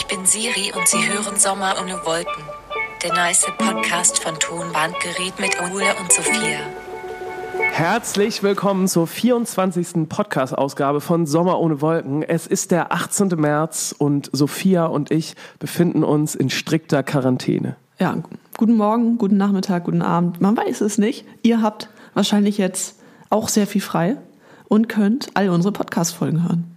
Ich bin Siri und Sie hören Sommer ohne Wolken. Der nice Podcast von Tonbandgerät mit Ole und Sophia. Herzlich willkommen zur 24. Podcast-Ausgabe von Sommer ohne Wolken. Es ist der 18. März und Sophia und ich befinden uns in strikter Quarantäne. Ja, guten Morgen, guten Nachmittag, guten Abend. Man weiß es nicht. Ihr habt wahrscheinlich jetzt auch sehr viel frei und könnt all unsere Podcast-Folgen hören.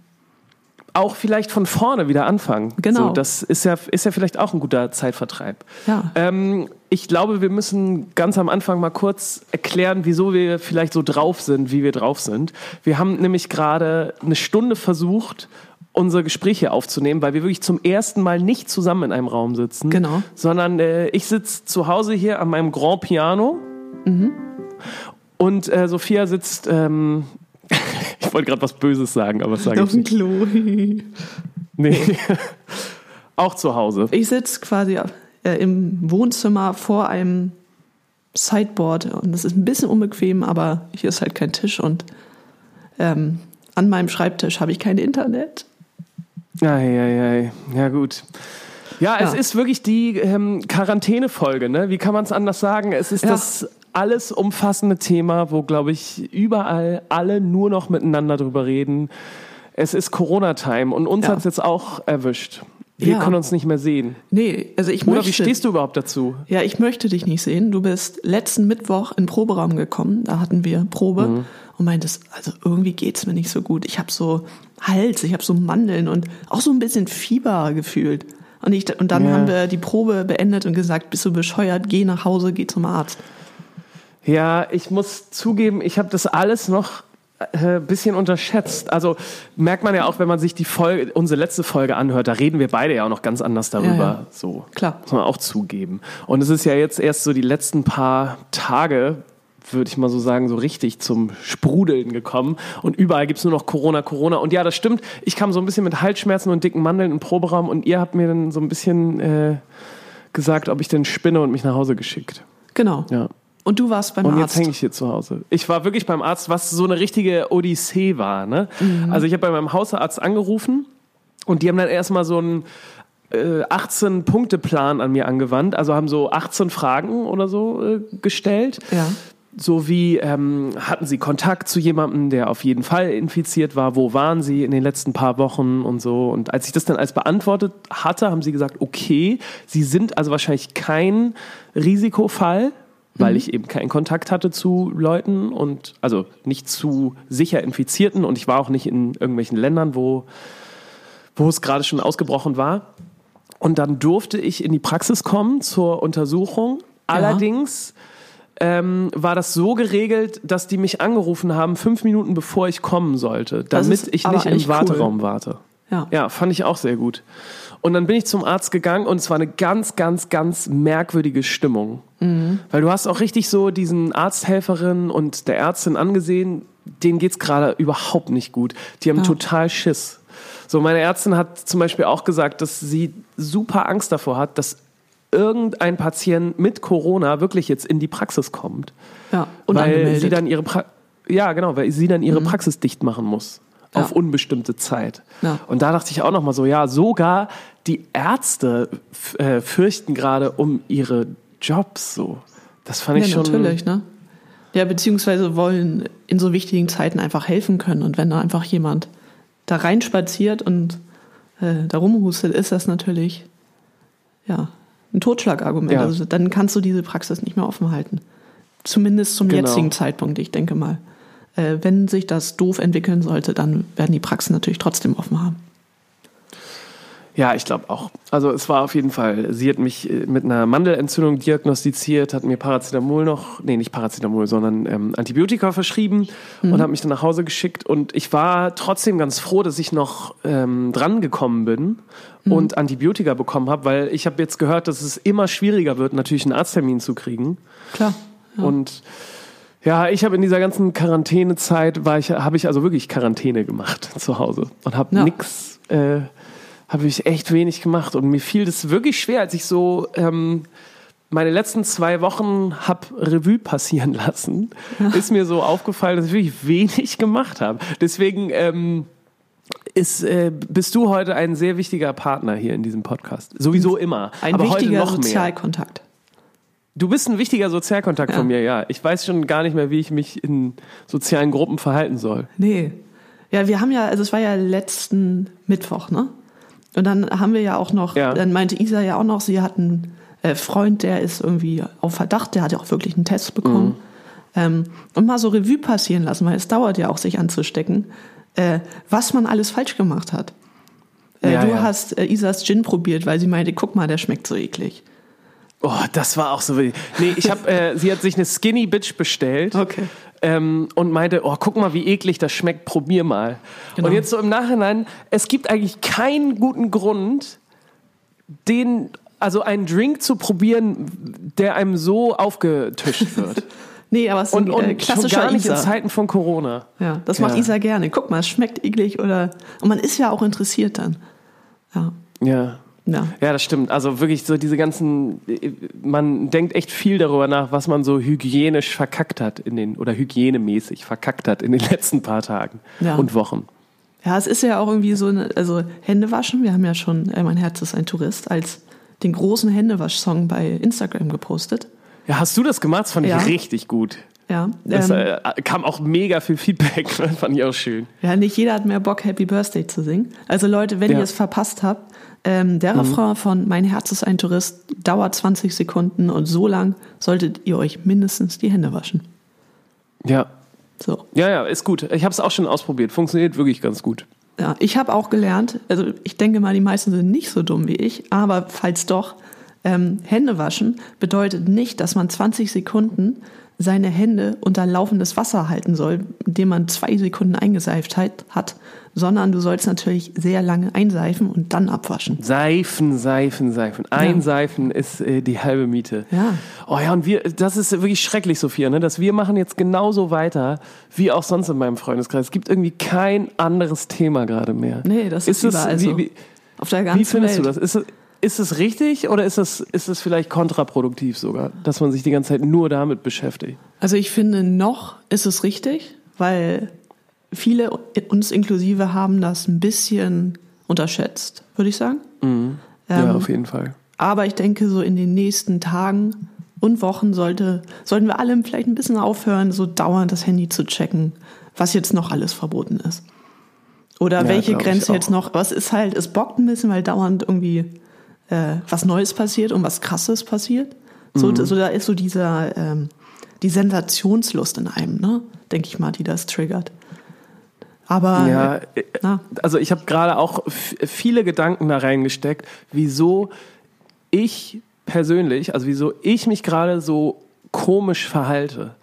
Auch vielleicht von vorne wieder anfangen. Genau. So, das ist ja, ist ja vielleicht auch ein guter Zeitvertreib. Ja. Ähm, ich glaube, wir müssen ganz am Anfang mal kurz erklären, wieso wir vielleicht so drauf sind, wie wir drauf sind. Wir haben nämlich gerade eine Stunde versucht, unsere Gespräche aufzunehmen, weil wir wirklich zum ersten Mal nicht zusammen in einem Raum sitzen, Genau. sondern äh, ich sitze zu Hause hier an meinem Grand Piano und äh, Sophia sitzt. Ähm, ich wollte gerade was Böses sagen, aber sage ich Auf dem nicht. Klo. Nee. Auch zu Hause. Ich sitze quasi äh, im Wohnzimmer vor einem Sideboard und das ist ein bisschen unbequem, aber hier ist halt kein Tisch und ähm, an meinem Schreibtisch habe ich kein Internet. Eieiei. Ja, gut. Ja, es Ja. ist wirklich die ähm, Quarantäne-Folge, ne? Wie kann man es anders sagen? Es ist Ja. das alles umfassende Thema, wo, glaube ich, überall alle nur noch miteinander drüber reden. Es ist Corona-Time und uns Ja. hat es jetzt auch erwischt. Wir Ja. können uns nicht mehr sehen. Nee, also ich Oder möchte. wie stehst du überhaupt dazu? Ja, ich möchte dich nicht sehen. Du bist letzten Mittwoch in den Proberaum gekommen. Da hatten wir Probe Mhm. und meintest, also irgendwie geht's mir nicht so gut. Ich habe so Hals, ich habe so Mandeln und auch so ein bisschen Fieber gefühlt. Und, ich, und dann Ja. haben wir die Probe beendet und gesagt, bist du bescheuert, geh nach Hause, geh zum Arzt. Ja, ich muss zugeben, ich habe das alles noch ein äh, bisschen unterschätzt. Also merkt man ja auch, wenn man sich die Folge, unsere letzte Folge anhört, da reden wir beide ja auch noch ganz anders darüber. Ja, ja. So Klar. muss man auch zugeben. Und es ist ja jetzt erst so die letzten paar Tage, würde ich mal so sagen, so richtig zum Sprudeln gekommen. Und überall gibt's nur noch Corona, Corona. Und ja, das stimmt. Ich kam so ein bisschen mit Halsschmerzen und dicken Mandeln im Proberaum und ihr habt mir dann so ein bisschen äh, gesagt, ob ich denn spinne und mich nach Hause geschickt. Genau. Ja. Und du warst beim Und jetzt Arzt. hänge ich hier zu Hause. Ich war wirklich beim Arzt, was so eine richtige Odyssee war. Ne? Mhm. Also ich habe bei meinem Hausarzt angerufen und die haben dann erstmal so einen äh, 18-Punkte-Plan an mir angewandt. Also haben so 18 Fragen oder so äh, gestellt. ja. So wie, ähm, hatten Sie Kontakt zu jemandem, der auf jeden Fall infiziert war? Wo waren Sie in den letzten paar Wochen und so? Und als ich das dann als beantwortet hatte, haben Sie gesagt, okay, Sie sind also wahrscheinlich kein Risikofall, weil ich eben keinen Kontakt hatte zu Leuten und also nicht zu sicher Infizierten und ich war auch nicht in irgendwelchen Ländern, wo, wo es gerade schon ausgebrochen war. Und dann durfte ich in die Praxis kommen zur Untersuchung. Allerdings ähm, war das so geregelt, dass die mich angerufen haben, fünf Minuten bevor ich kommen sollte, damit ich nicht im cool. Warteraum warte. Ja. Ja, fand ich auch sehr gut. Und dann bin ich zum Arzt gegangen und es war eine ganz, ganz, ganz merkwürdige Stimmung. Mhm. Weil du hast auch richtig so diesen Arzthelferin und der Ärztin angesehen, denen geht's gerade überhaupt nicht gut. Die haben Ja. total Schiss. So, meine Ärztin hat zum Beispiel auch gesagt, dass sie super Angst davor hat, dass irgendein Patient mit Corona wirklich jetzt in die Praxis kommt. Ja. Weil Unangemeldet. sie dann ihre pra ja, genau, weil sie dann ihre Praxis dicht machen muss. Ja. Auf unbestimmte Zeit. Ja. Und da dachte ich auch nochmal so, ja, sogar die Ärzte äh, fürchten gerade um ihre Jobs so. Das fand ich ja, schon. natürlich, ne? Ja, beziehungsweise wollen in so wichtigen Zeiten einfach helfen können. Und wenn da einfach jemand da reinspaziert und äh, da rumhustet, ist das natürlich ja ein Totschlagargument. Ja. Also dann kannst du diese Praxis nicht mehr offen halten. Zumindest zum Genau. jetzigen Zeitpunkt, ich denke mal. Äh, wenn sich das doof entwickeln sollte, dann werden die Praxen natürlich trotzdem offen haben. Ja, ich glaube auch. Also es war auf jeden Fall, sie hat mich äh, mit einer Mandelentzündung diagnostiziert, hat mir Paracetamol noch, nee, nicht Paracetamol, sondern ähm, Antibiotika verschrieben und hat mich dann nach Hause geschickt. Und ich war trotzdem ganz froh, dass ich noch ähm, dran gekommen bin und Antibiotika bekommen habe, weil ich habe jetzt gehört, dass es immer schwieriger wird, natürlich einen Arzttermin zu kriegen. Klar. Und ja, ich habe in dieser ganzen Quarantänezeit war ich, habe ich also wirklich Quarantäne gemacht zu Hause und habe Ja. nix, äh, habe ich echt wenig gemacht und mir fiel das wirklich schwer, als ich so ähm, meine letzten zwei Wochen hab Revue passieren lassen, ist mir so aufgefallen, dass ich wirklich wenig gemacht habe. Deswegen ähm, ist, äh, bist du heute ein sehr wichtiger Partner hier in diesem Podcast. Sowieso immer. Ein aber heute wichtiger noch mehr. Du bist ein wichtiger Sozialkontakt Ja. von mir, ja. Ich weiß schon gar nicht mehr, wie ich mich in sozialen Gruppen verhalten soll. Nee. Ja, wir haben ja, also es war ja letzten Mittwoch, ne? Und dann haben wir ja auch noch, Ja. dann meinte Isa ja auch noch, sie hat einen äh, Freund, der ist irgendwie auf Verdacht, der hat ja auch wirklich einen Test bekommen. Mhm. Ähm, und mal so Revue passieren lassen, weil es dauert ja auch, sich anzustecken, äh, was man alles falsch gemacht hat. Äh, Ja, du hast äh, Isas Gin probiert, weil sie meinte, guck mal, der schmeckt so eklig. Oh, das war auch so wild. Nee, ich hab, äh, sie hat sich eine Skinny Bitch bestellt. Okay. Ähm, und meinte, oh, guck mal, wie eklig das schmeckt, probier mal. Genau. Und jetzt so im Nachhinein, es gibt eigentlich keinen guten Grund, den, also einen Drink zu probieren, der einem so aufgetischt wird. Nee, aber es ist Und, ein äh, schon klassischer gar nicht in Isa. Zeiten von Corona. Ja, das macht Ja. Isa gerne. Guck mal, es schmeckt eklig oder. Und man ist ja auch interessiert dann. Ja. Ja. Ja. Ja, das stimmt. Also wirklich so diese ganzen, man denkt echt viel darüber nach, was man so hygienisch verkackt hat in den, oder hygienemäßig verkackt hat in den letzten paar Tagen Ja. und Wochen. Ja, es ist ja auch irgendwie so, eine, also Hände waschen. Wir haben ja schon, äh, mein Herz ist ein Tourist, als den großen Händewasch-Song bei Instagram gepostet. Ja, hast du das gemacht? Das fand Ja. ich richtig gut. Ja, Das ähm, äh, kam auch mega viel Feedback, fand ich auch schön. ja, nicht jeder hat mehr Bock, Happy Birthday zu singen. Also Leute, wenn Ja. ihr es verpasst habt, ähm, der Refrain von Mein Herz ist ein Tourist dauert 20 Sekunden und so lang solltet ihr euch mindestens die Hände waschen. Ja, So. ja, ja, ist gut. Ich habe es auch schon ausprobiert. Funktioniert wirklich ganz gut. Ja, ich habe auch gelernt, also ich denke mal, die meisten sind nicht so dumm wie ich, aber falls doch, ähm, Hände waschen bedeutet nicht, dass man 20 Sekunden seine Hände unter laufendes Wasser halten soll, indem man zwei Sekunden eingeseift hat, hat, sondern du sollst natürlich sehr lange einseifen und dann abwaschen. Seifen, Seifen, Seifen. Einseifen ist äh, die halbe Miete. Ja. Oh ja, und wir, das ist wirklich schrecklich, Sophia, ne? dass wir machen jetzt genauso weiter wie auch sonst in meinem Freundeskreis. Es gibt irgendwie kein anderes Thema gerade mehr. Nee, das ist, es, überall so. wie, wie, Auf der ganzen wie findest Welt. du das? Ist ist es richtig oder ist es, ist es vielleicht kontraproduktiv sogar, dass man sich die ganze Zeit nur damit beschäftigt? Also ich finde, noch ist es richtig, weil viele, uns inklusive, haben das ein bisschen unterschätzt, würde ich sagen. ja, Ähm, auf jeden Fall. Aber ich denke, so in den nächsten Tagen und Wochen sollte, sollten wir alle vielleicht ein bisschen aufhören, so dauernd das Handy zu checken, was jetzt noch alles verboten ist. Oder Ja, welche Grenze jetzt noch, was ist halt, es bockt ein bisschen, weil dauernd irgendwie äh, was Neues passiert und was Krasses passiert. So, Mhm. so da ist so dieser, ähm, die Sensationslust in einem, ne? Denke ich mal, die das triggert. Aber Ja, äh, na, also ich habe gerade auch viele Gedanken da reingesteckt, wieso ich persönlich, also wieso ich mich gerade so komisch verhalte.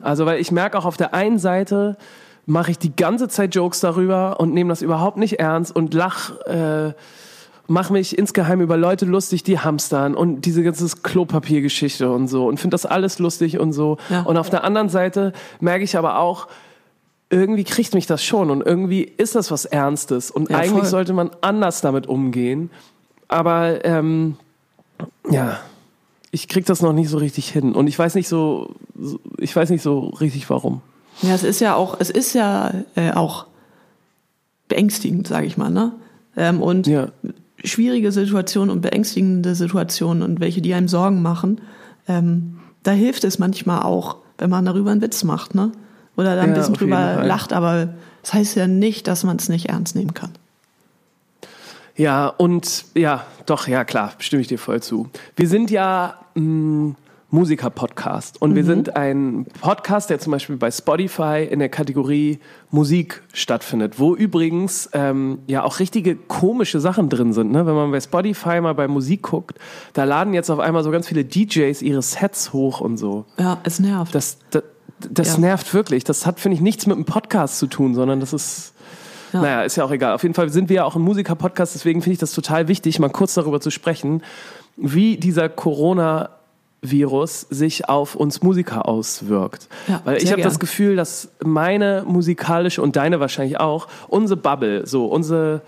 Also weil ich merke auch auf der einen Seite mache ich die ganze Zeit Jokes darüber und nehme das überhaupt nicht ernst und lach, äh, mache mich insgeheim über Leute lustig, die hamstern und diese ganze Klopapiergeschichte und so und finde das alles lustig und so. Ja. Und auf der anderen Seite merke ich aber auch, irgendwie kriegt mich das schon und irgendwie ist das was Ernstes und Ja, eigentlich voll. sollte man anders damit umgehen. Aber ähm, ja, ich krieg das noch nicht so richtig hin und ich weiß nicht so, ich weiß nicht so richtig warum. Ja, es ist ja auch, es ist ja äh, auch beängstigend, sage ich mal, ne? Ähm, und Ja. Schwierige Situationen und beängstigende Situationen und welche, die einem Sorgen machen, ähm, da hilft es manchmal auch, wenn man darüber einen Witz macht, ne? Oder da ein Ja, bisschen drüber lacht, aber das heißt ja nicht, dass man es nicht ernst nehmen kann. Ja, und ja, doch, ja klar, stimme ich dir voll zu. Wir sind ja mh, Musiker-Podcast und wir sind ein Podcast, der zum Beispiel bei Spotify in der Kategorie Musik stattfindet, wo übrigens ähm, ja auch richtige komische Sachen drin sind. Ne? Wenn man bei Spotify mal bei Musik guckt, da laden jetzt auf einmal so ganz viele DJs ihre Sets hoch und so. Ja, es nervt. Das, das, das Ja. nervt wirklich. Das hat, finde ich, nichts mit einem Podcast zu tun, sondern das ist. Ja. Naja, ist ja auch egal. Auf jeden Fall sind wir ja auch ein Musiker-Podcast, deswegen finde ich das total wichtig, mal kurz darüber zu sprechen, wie dieser Corona-Virus sich auf uns Musiker auswirkt. Ja, Weil ich habe das. Gefühl, dass meine musikalische und deine wahrscheinlich auch, unsere Bubble, so unsere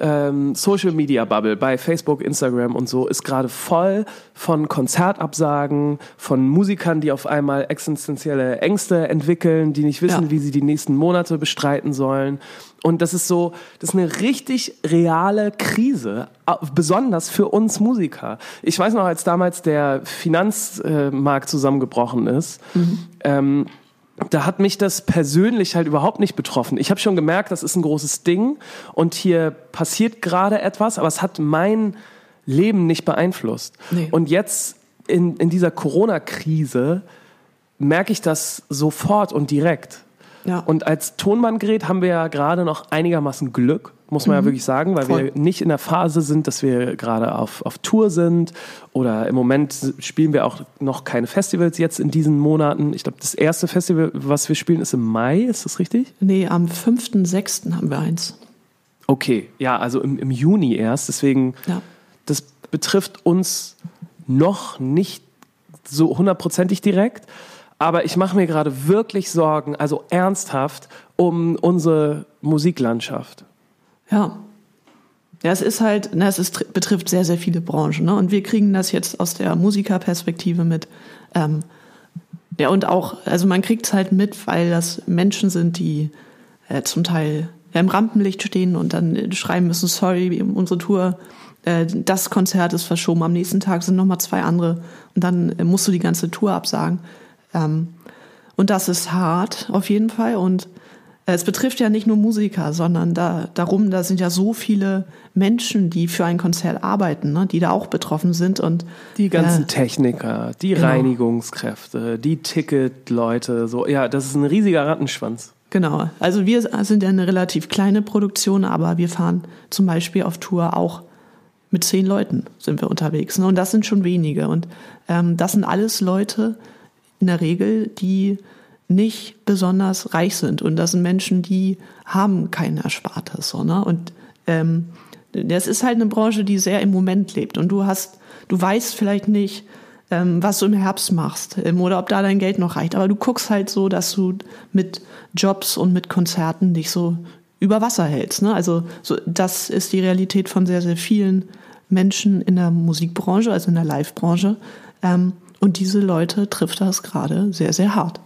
ähm, Social Media Bubble bei Facebook, Instagram und so ist gerade voll von Konzertabsagen, von Musikern, die auf einmal existenzielle Ängste entwickeln, die nicht wissen, Ja. wie sie die nächsten Monate bestreiten sollen. Und das ist so, das ist eine richtig reale Krise, besonders für uns Musiker. Ich weiß noch, als damals der Finanzmarkt zusammengebrochen ist, ähm, da hat mich das persönlich halt überhaupt nicht betroffen. Ich habe schon gemerkt, das ist ein großes Ding und hier passiert gerade etwas, aber es hat mein Leben nicht beeinflusst. Nee. Und jetzt in, in dieser Corona-Krise merke ich das sofort und direkt. Ja. Und als Tonbandgerät haben wir ja gerade noch einigermaßen Glück, muss man ja wirklich sagen, weil Voll. wir nicht in der Phase sind, dass wir gerade auf, auf Tour sind oder im Moment spielen wir auch noch keine Festivals jetzt in diesen Monaten. Ich glaube, das erste Festival, was wir spielen, ist im Mai, ist das richtig? Nee, am 5.6. haben wir eins. Okay, ja, also im, im Juni erst. Deswegen, Ja. das betrifft uns noch nicht so hundertprozentig direkt. Aber ich mache mir gerade wirklich Sorgen, also ernsthaft, um unsere Musiklandschaft. Ja. Ja, es ist halt, na, es ist, betrifft sehr, sehr viele Branchen. Ne? Und wir kriegen das jetzt aus der Musikerperspektive mit. Ähm, ja, und auch, also man kriegt es halt mit, weil das Menschen sind, die äh, zum Teil im Rampenlicht stehen und dann äh, schreiben müssen, sorry, unsere Tour, äh, das Konzert ist verschoben, am nächsten Tag sind nochmal zwei andere und dann äh, musst du die ganze Tour absagen. Ähm, und das ist hart, auf jeden Fall. Und äh, es betrifft ja nicht nur Musiker, sondern da, darum, da sind ja so viele Menschen, die für ein Konzert arbeiten, ne, die da auch betroffen sind. Und Die ganzen äh, Techniker, die Genau. Reinigungskräfte, die Ticketleute, so, ja, das ist ein riesiger Rattenschwanz. Genau. Also wir sind ja eine relativ kleine Produktion, aber wir fahren zum Beispiel auf Tour auch mit zehn Leuten sind wir unterwegs. Ne? Und das sind schon wenige. Und ähm, das sind alles Leute in der Regel, die nicht besonders reich sind. Und das sind Menschen, die haben kein Erspartes. So, ne? Und ähm, das ist halt eine Branche, die sehr im Moment lebt. Und du hast, du weißt vielleicht nicht, ähm, was du im Herbst machst ähm, oder ob da dein Geld noch reicht. Aber du guckst halt so, dass du mit Jobs und mit Konzerten dich so über Wasser hältst. Ne? Also so, das ist die Realität von sehr, sehr vielen Menschen in der Musikbranche, also in der Live-Branche. Ähm, und diese Leute trifft das gerade sehr, sehr hart.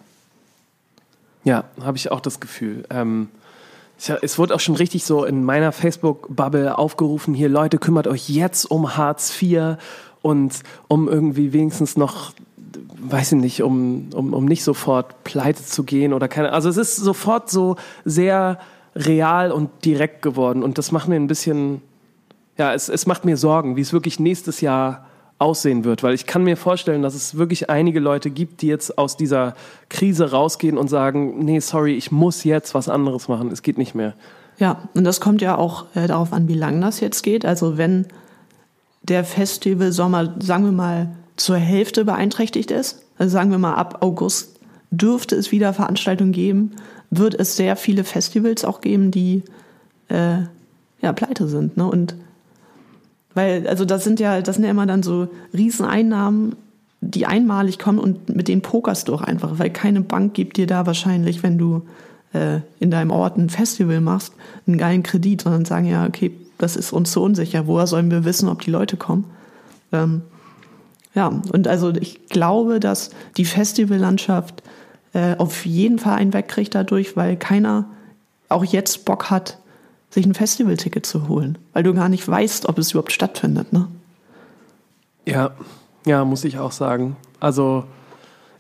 Ja, habe ich auch das Gefühl. Ähm, es wurde auch schon richtig so in meiner Facebook-Bubble aufgerufen, hier Leute, kümmert euch jetzt um Hartz IV und um irgendwie wenigstens noch, weiß ich nicht, um, um, um nicht sofort pleite zu gehen oder keine. Also es ist sofort so sehr real und direkt geworden und das macht mir ein bisschen, ja, es, es macht mir Sorgen, wie es wirklich nächstes Jahr aussehen wird, weil ich kann mir vorstellen, dass es wirklich einige Leute gibt, die jetzt aus dieser Krise rausgehen und sagen, nee, sorry, ich muss jetzt was anderes machen, es geht nicht mehr. Ja, und das kommt ja auch äh, darauf an, wie lang das jetzt geht. Also wenn der Festival Sommer, sagen wir mal, zur Hälfte beeinträchtigt ist, also sagen wir mal ab August dürfte es wieder Veranstaltungen geben, wird es sehr viele Festivals auch geben, die äh, ja pleite sind. Ne? Und weil, also das sind ja, das sind ja immer dann so Rieseneinnahmen, die einmalig kommen und mit denen pokerst du auch einfach, weil keine Bank gibt dir da wahrscheinlich, wenn du äh, in deinem Ort ein Festival machst, einen geilen Kredit, sondern sagen ja, okay, das ist uns so unsicher, woher sollen wir wissen, ob die Leute kommen? Ähm, ja, und also ich glaube, dass die Festivallandschaft äh, auf jeden Fall einen wegkriegt dadurch, weil keiner auch jetzt Bock hat, sich ein Festivalticket zu holen, weil du gar nicht weißt, ob es überhaupt stattfindet. Ne? Ja, ja, muss ich auch sagen. Also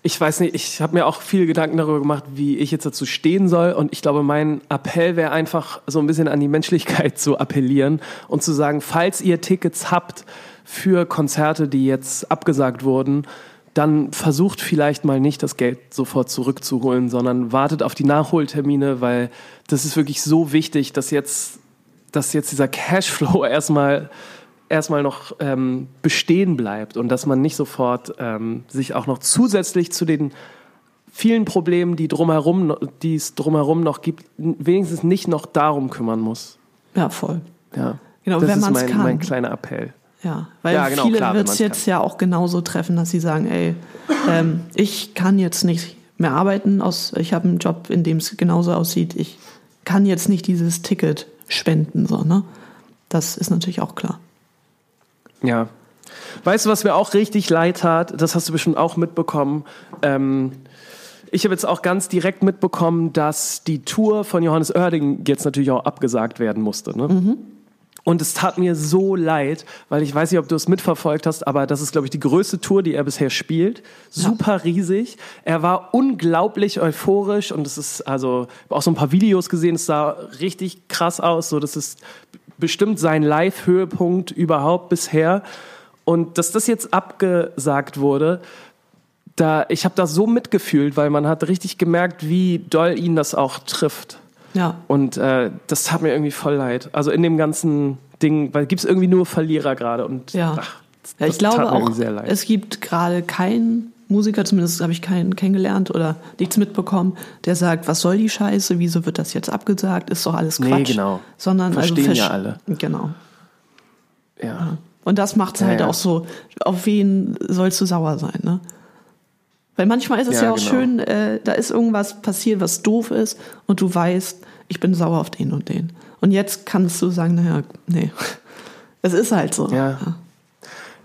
ich weiß nicht, ich habe mir auch viele Gedanken darüber gemacht, wie ich jetzt dazu stehen soll. Und ich glaube, mein Appell wäre einfach so ein bisschen an die Menschlichkeit zu appellieren und zu sagen, falls ihr Tickets habt für Konzerte, die jetzt abgesagt wurden, dann versucht vielleicht mal nicht das Geld sofort zurückzuholen, sondern wartet auf die Nachholtermine, weil das ist wirklich so wichtig, dass jetzt, dass jetzt dieser Cashflow erstmal erstmal noch ähm, bestehen bleibt und dass man nicht sofort ähm, sich auch noch zusätzlich zu den vielen Problemen, die drumherum, die es drumherum noch gibt, wenigstens nicht noch darum kümmern muss. Ja, voll. Ja. Genau, das wenn ist man's mein, kann. mein kleiner Appell. Ja, weil Ja, genau, viele wird es jetzt ja auch genauso treffen, dass sie sagen, ey, ähm, ich kann jetzt nicht mehr arbeiten, aus, ich habe einen Job, in dem es genauso aussieht, ich kann jetzt nicht dieses Ticket spenden, so, ne? Das ist natürlich auch klar. Ja. Weißt du, was mir auch richtig leid tat? Das hast du bestimmt auch mitbekommen. Ähm, ich habe jetzt auch ganz direkt mitbekommen, dass die Tour von Johannes Oerding jetzt natürlich auch abgesagt werden musste. Ne? Und es tat mir so leid, weil ich weiß nicht, ob du es mitverfolgt hast, aber das ist, glaube ich, die größte Tour, die er bisher spielt. Super riesig. Er war unglaublich euphorisch und es ist, also, ich habe auch so ein paar Videos gesehen, es sah richtig krass aus. So, das ist bestimmt sein Live-Höhepunkt überhaupt bisher. Und dass das jetzt abgesagt wurde, da, ich habe da so mitgefühlt, weil man hat richtig gemerkt, wie doll ihn das auch trifft. Ja. Und äh, das tat mir irgendwie voll leid. Also in dem ganzen Ding, weil gibt es irgendwie nur Verlierer gerade. Und Ja. ach, Ja, ich glaube mir auch, sehr leid. es gibt gerade keinen Musiker, zumindest habe ich keinen kennengelernt oder nichts mitbekommen, der sagt, was soll die Scheiße, wieso wird das jetzt abgesagt, ist doch alles Nee, Quatsch. genau. Sondern Verstehen also ja alle. Genau. ja. Und das macht es Ja, halt ja. auch so, auf wen sollst du sauer sein, ne? Weil manchmal ist es ja, Ja, auch genau. schön, äh, da ist irgendwas passiert, was doof ist und du weißt, ich bin sauer auf den und den. Und jetzt kannst du sagen, naja, nee, es ist halt so. Ja.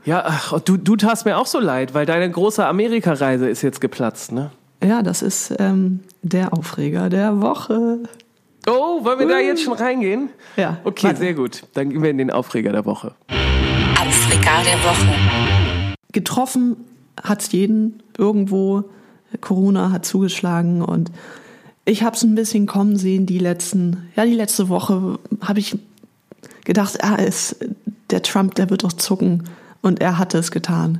Ja, ach, du, du tatst mir auch so leid, weil deine große Amerika-Reise ist jetzt geplatzt, ne? Ja, das ist ähm, der Aufreger der Woche. Oh, wollen wir da jetzt schon reingehen? Ja. Okay, Warte. sehr gut. Dann gehen wir in den Aufreger der Woche. Aufreger der Woche. getroffen hat's jeden irgendwo. Corona hat zugeschlagen und ich habe es ein bisschen kommen sehen. Die letzten, ja, die letzte Woche habe ich gedacht, ah, ist der Trump, der wird doch zucken und er hatte es getan.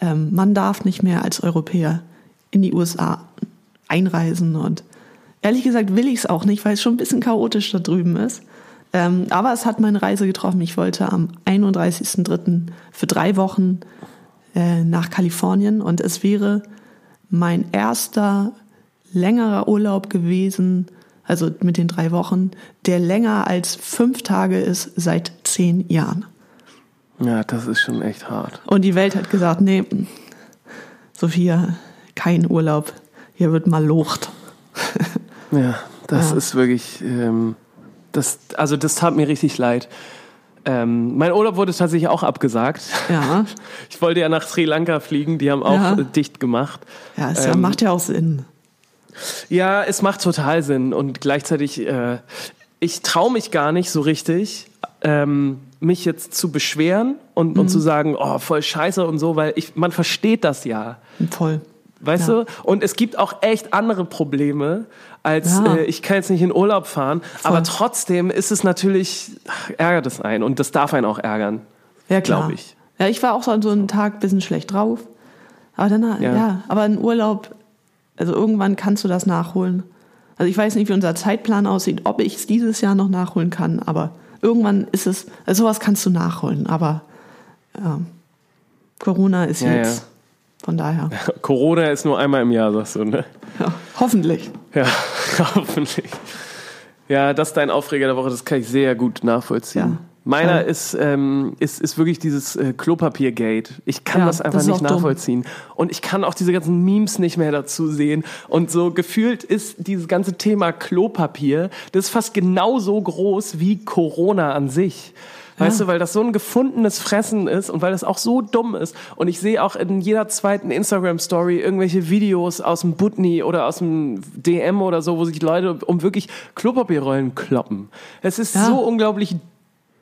Ähm, man darf nicht mehr als Europäer in die USA einreisen und ehrlich gesagt will ich es auch nicht, weil es schon ein bisschen chaotisch da drüben ist. Ähm, aber es hat meine Reise getroffen. Ich wollte am 31.03. für drei Wochen äh, nach Kalifornien und es wäre mein erster längerer Urlaub gewesen, also mit den drei Wochen, der länger als fünf Tage ist seit zehn Jahren. Ja, das ist schon echt hart. Und die Welt hat gesagt, nee, Sophia, kein Urlaub, hier wird mal locht. Ja, das Ja. ist wirklich, ähm, das, also das tat mir richtig leid. Ähm, mein Urlaub wurde tatsächlich auch abgesagt. Ja, Ich wollte ja nach Sri Lanka fliegen, die haben auch Ja. dicht gemacht. ja, es Ähm, macht ja auch Sinn. Ja, es macht total Sinn und gleichzeitig, äh, ich traue mich gar nicht so richtig, ähm, mich jetzt zu beschweren und, Mhm. und zu sagen, oh, voll scheiße und so, weil ich, man versteht das ja. Voll. Weißt Ja. du? Und es gibt auch echt andere Probleme, als Ja. äh, ich kann jetzt nicht in Urlaub fahren. Aber trotzdem ist es natürlich, ach, ärgert es einen und das darf einen auch ärgern. Ja, klar. Glaub ich. Ja, ich war auch so an so einem Tag ein bisschen schlecht drauf. Aber dann, ja, Ja. aber ein Urlaub, also irgendwann kannst du das nachholen. Also ich weiß nicht, wie unser Zeitplan aussieht, ob ich es dieses Jahr noch nachholen kann, aber irgendwann ist es, also sowas kannst du nachholen, aber ja, Corona ist Ja, jetzt, ja. Von daher, Corona ist nur einmal im Jahr, sagst du, ne? ja, hoffentlich. Ja, hoffentlich. Ja, das ist dein Aufreger der Woche, das kann ich sehr gut nachvollziehen. Ja. Meiner Ja. ist, ähm, ist, ist wirklich dieses äh, Klopapiergate. Ich kann Ja, das einfach das nicht auch dumm. nachvollziehen. Und ich kann auch diese ganzen Memes nicht mehr dazu sehen. Und so gefühlt ist dieses ganze Thema Klopapier, das ist fast genauso groß wie Corona an sich. Weißt du, weil das so ein gefundenes Fressen ist und weil das auch so dumm ist. Und ich sehe auch in jeder zweiten Instagram-Story irgendwelche Videos aus dem Butni oder aus dem DM oder so, wo sich Leute um wirklich Klopapierrollen kloppen. Es ist Ja. so unglaublich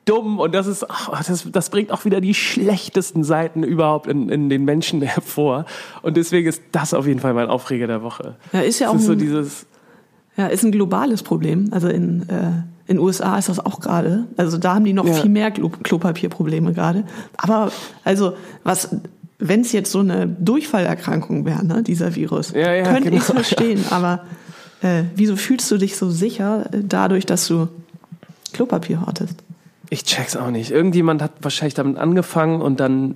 dumm und das ist, ach, das, das bringt auch wieder die schlechtesten Seiten überhaupt in, in den Menschen hervor. Und deswegen ist das auf jeden Fall mein Aufreger der Woche. Ja, ist ja Es auch ist so ein- dieses, Ja, ist ein globales Problem. Also in, äh, in USA ist das auch gerade. Also da haben die noch Ja. viel mehr Klo Klopapierprobleme gerade. Aber also was, wenn es jetzt so eine Durchfallerkrankung wäre, ne, dieser Virus, Ja, ja, könnte genau. ich verstehen. Aber äh, wieso fühlst du dich so sicher äh, dadurch, dass du Klopapier hortest? Ich check's auch nicht. Irgendjemand hat wahrscheinlich damit angefangen und dann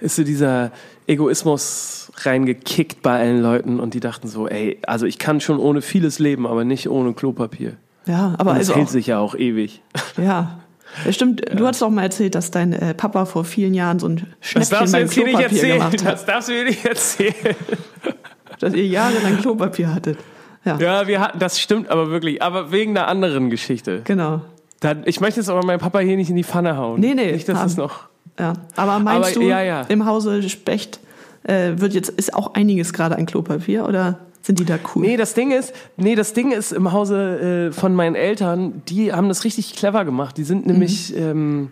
ist so dieser Egoismus reingekickt bei allen Leuten und die dachten so, ey, also ich kann schon ohne vieles leben, aber nicht ohne Klopapier. Ja, aber Und das also hält auch, sich ja auch ewig. ja. Ja, stimmt, du hast doch mal erzählt, dass dein äh, Papa vor vielen Jahren so ein Das Schnäppchen darfst du beim hier nicht Klopapier erzählen. gemacht hat. Das darfst du mir nicht erzählen. Dass ihr jahrelang Klopapier hattet. Ja, Ja, wir hatten, das stimmt aber wirklich. Aber wegen einer anderen Geschichte. genau. Dann, ich möchte jetzt aber meinen Papa hier nicht in die Pfanne hauen. Nee, nee, Nicht, dass haben- es noch. Ja. Aber meinst Aber, du, ja, ja. im Hause Specht äh, wird jetzt, ist auch einiges gerade an Klopapier oder sind die da cool? Nee, das Ding ist, nee, das Ding ist im Hause äh, von meinen Eltern, die haben das richtig clever gemacht. Die sind nämlich, Mhm. ähm,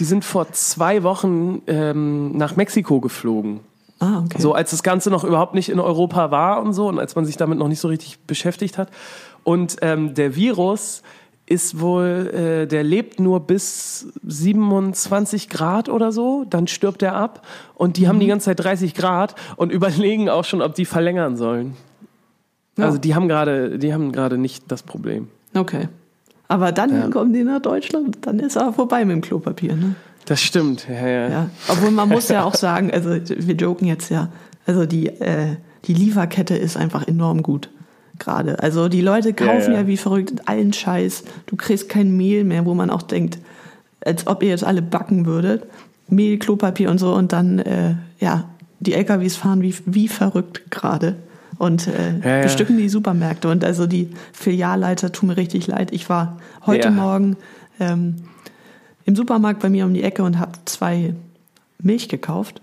die sind vor zwei Wochen ähm, nach Mexiko geflogen. Ah, okay. So als das Ganze noch überhaupt nicht in Europa war und so und als man sich damit noch nicht so richtig beschäftigt hat. Und ähm, der Virus ist wohl, äh, der lebt nur bis 27 Grad oder so, dann stirbt er ab und die haben die ganze Zeit 30 Grad und überlegen auch schon, ob die verlängern sollen. Ja. Also die haben gerade, die haben gerade nicht das Problem. Okay. Aber dann Ja. kommen die nach Deutschland, dann ist er vorbei mit dem Klopapier, ne? Das stimmt, ja, ja. Ja. Obwohl man muss ja auch sagen, also wir joken jetzt ja, also die, äh, die Lieferkette ist einfach enorm gut gerade. Also die Leute kaufen ja, ja. wie verrückt allen Scheiß. Du kriegst kein Mehl mehr, wo man auch denkt, als ob ihr jetzt alle backen würdet. Mehl, Klopapier und so und dann, äh, ja, die LKWs fahren wie, wie verrückt gerade und äh, Ja, ja. bestücken die Supermärkte. Und also die Filialleiter tun mir richtig leid. Ich war heute Ja. Morgen ähm, im Supermarkt bei mir um die Ecke und habe zwei Milch gekauft.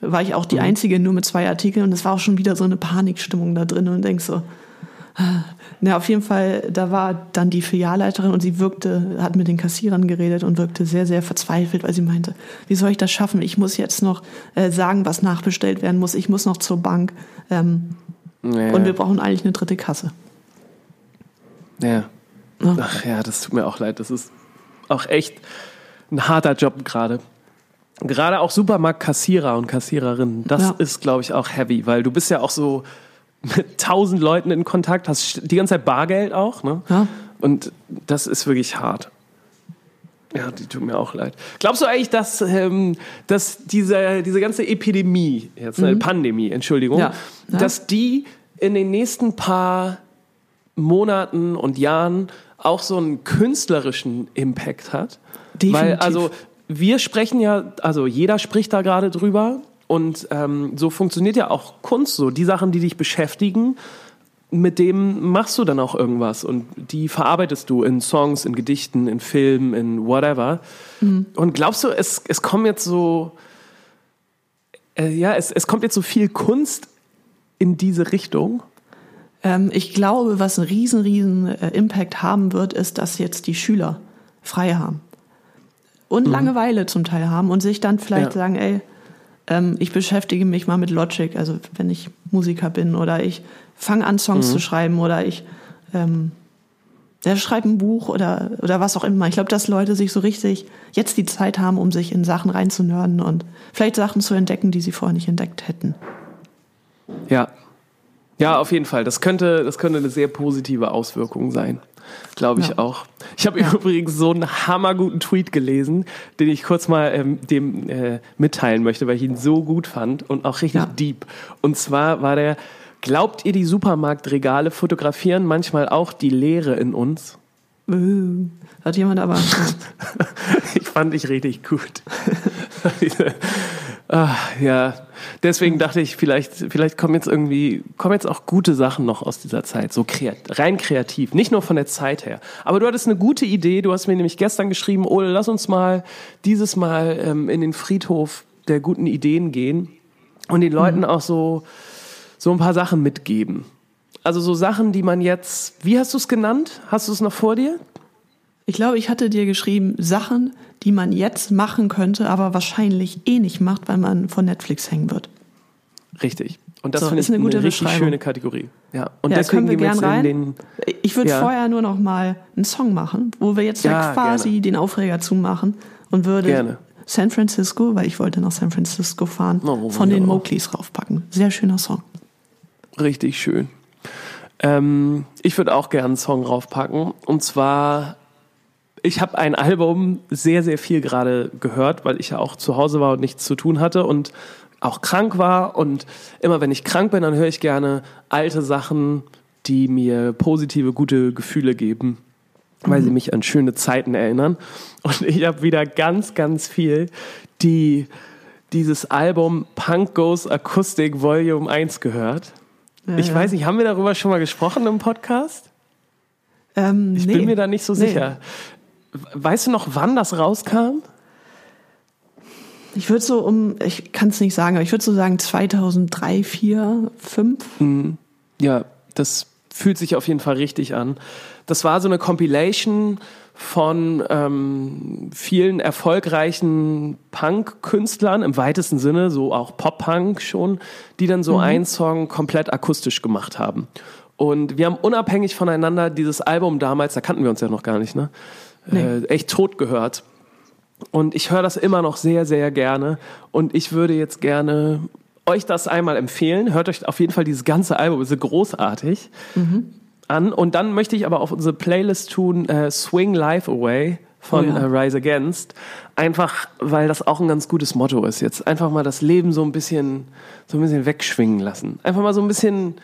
War ich auch die Einzige nur mit zwei Artikeln und es war auch schon wieder so eine Panikstimmung da drin und denkst so, na auf jeden Fall, da war dann die Filialleiterin und sie wirkte, hat mit den Kassierern geredet und wirkte sehr, sehr verzweifelt, weil sie meinte, wie soll ich das schaffen? Ich muss jetzt noch äh, sagen, was nachbestellt werden muss. Ich muss noch zur Bank ähm, ja. und wir brauchen eigentlich eine dritte Kasse. ja. Ach ja, das tut mir auch leid. Das ist auch echt ein harter Job gerade. Gerade auch Supermarktkassierer und Kassiererinnen, das Ja. ist, glaube ich, auch heavy, weil du bist ja auch so mit tausend Leuten in Kontakt, hast die ganze Zeit Bargeld auch, ne? Ja. Und das ist wirklich hart. Ja, die tut mir auch leid. Glaubst du eigentlich, dass, ähm, dass diese, diese ganze Epidemie, jetzt eine Pandemie, Entschuldigung, Mhm. Ja. Ja. dass die in den nächsten paar Monaten und Jahren auch so einen künstlerischen Impact hat? Definitiv. Weil, also, wir sprechen ja, also jeder spricht da gerade drüber und ähm, so funktioniert ja auch Kunst so. Die Sachen, die dich beschäftigen, mit dem machst du dann auch irgendwas und die verarbeitest du in Songs, in Gedichten, in Filmen, in whatever. Und glaubst du, es, es kommen jetzt so, äh, ja, es, es kommt jetzt so viel Kunst in diese Richtung? Ähm, ich glaube, was einen riesen, riesen äh, Impact haben wird, ist, dass jetzt die Schüler frei haben. Und Langeweile zum Teil haben und sich dann vielleicht Ja. sagen, ey, ähm, ich beschäftige mich mal mit Logic, also wenn ich Musiker bin oder ich fange an, Songs zu schreiben oder ich ähm, ja, schreibe ein Buch oder, oder was auch immer. Ich glaube, dass Leute sich so richtig jetzt die Zeit haben, um sich in Sachen reinzunörden und vielleicht Sachen zu entdecken, die sie vorher nicht entdeckt hätten. Ja. Ja, auf jeden Fall. Das könnte, das könnte eine sehr positive Auswirkung sein. Glaube ich Ja. auch. Ich habe übrigens so einen hammerguten Tweet gelesen, den ich kurz mal ähm, dem äh, mitteilen möchte, weil ich ihn so gut fand und auch richtig Ja. deep. Und zwar war der, glaubt ihr, die Supermarktregale fotografieren manchmal auch die Leere in uns? Äh, Hat jemand aber. Ich fand ich richtig gut. ah, ja, deswegen dachte ich, vielleicht, vielleicht kommen jetzt irgendwie, kommen jetzt auch gute Sachen noch aus dieser Zeit, so kreat rein kreativ, nicht nur von der Zeit her. Aber du hattest eine gute Idee, du hast mir nämlich gestern geschrieben, Ole, lass uns mal dieses Mal ähm, in den Friedhof der guten Ideen gehen und den Leuten auch so, so ein paar Sachen mitgeben. Also so Sachen, die man jetzt, wie hast du es genannt? Hast du es noch vor dir? Ich glaube, ich hatte dir geschrieben, Sachen, die man jetzt machen könnte, aber wahrscheinlich eh nicht macht, weil man von Netflix hängen wird. Richtig. Und das So, finde ist ich eine eine, gute richtig Beschreibung. schöne Kategorie. Ja. Und Ja, deswegen können wir gehen wir rein. in den. Ich würde Ja. vorher nur noch mal einen Song machen, wo wir jetzt ja, Ja, quasi gerne. den Aufreger zumachen und würde Gerne. San Francisco, weil ich wollte nach San Francisco fahren, Oh, von den ja. Mowglis raufpacken. Sehr schöner Song. Richtig schön. Ähm, ich würde auch gerne einen Song raufpacken. Und zwar, ich habe ein Album sehr, sehr viel gerade gehört, weil ich ja auch zu Hause war und nichts zu tun hatte und auch krank war. Und immer wenn ich krank bin, dann höre ich gerne alte Sachen, die mir positive, gute Gefühle geben, weil sie mich an schöne Zeiten erinnern. Und ich habe wieder ganz, ganz viel die, dieses Album Punk Goes Acoustic Volume 1 gehört. Ja, Ich ja. weiß nicht, haben wir darüber schon mal gesprochen im Podcast? Ähm, Ich nee. bin mir da nicht so Nee. Weißt du noch, wann das rauskam? Ich würde so um, ich kann es nicht sagen, aber ich würde so sagen 2003, 4, 5. Ja, das fühlt sich auf jeden Fall richtig an. Das war so eine Compilation von ähm, vielen erfolgreichen Punk-Künstlern im weitesten Sinne, so auch Pop-Punk schon, die dann so einen Song komplett akustisch gemacht haben. Und wir haben unabhängig voneinander dieses Album damals, da kannten wir uns ja noch gar nicht, ne? Äh, echt tot gehört. Und ich höre das immer noch sehr, sehr gerne. Und ich würde jetzt gerne euch das einmal empfehlen. Hört euch auf jeden Fall dieses ganze Album, es ist großartig an. Und dann möchte ich aber auf unsere Playlist tun äh, Swing Life Away von Oh ja. äh, Rise Against. Einfach, weil das auch ein ganz gutes Motto ist. Jetzt einfach mal das Leben so ein bisschen, so ein bisschen wegschwingen lassen. Einfach mal so ein bisschen,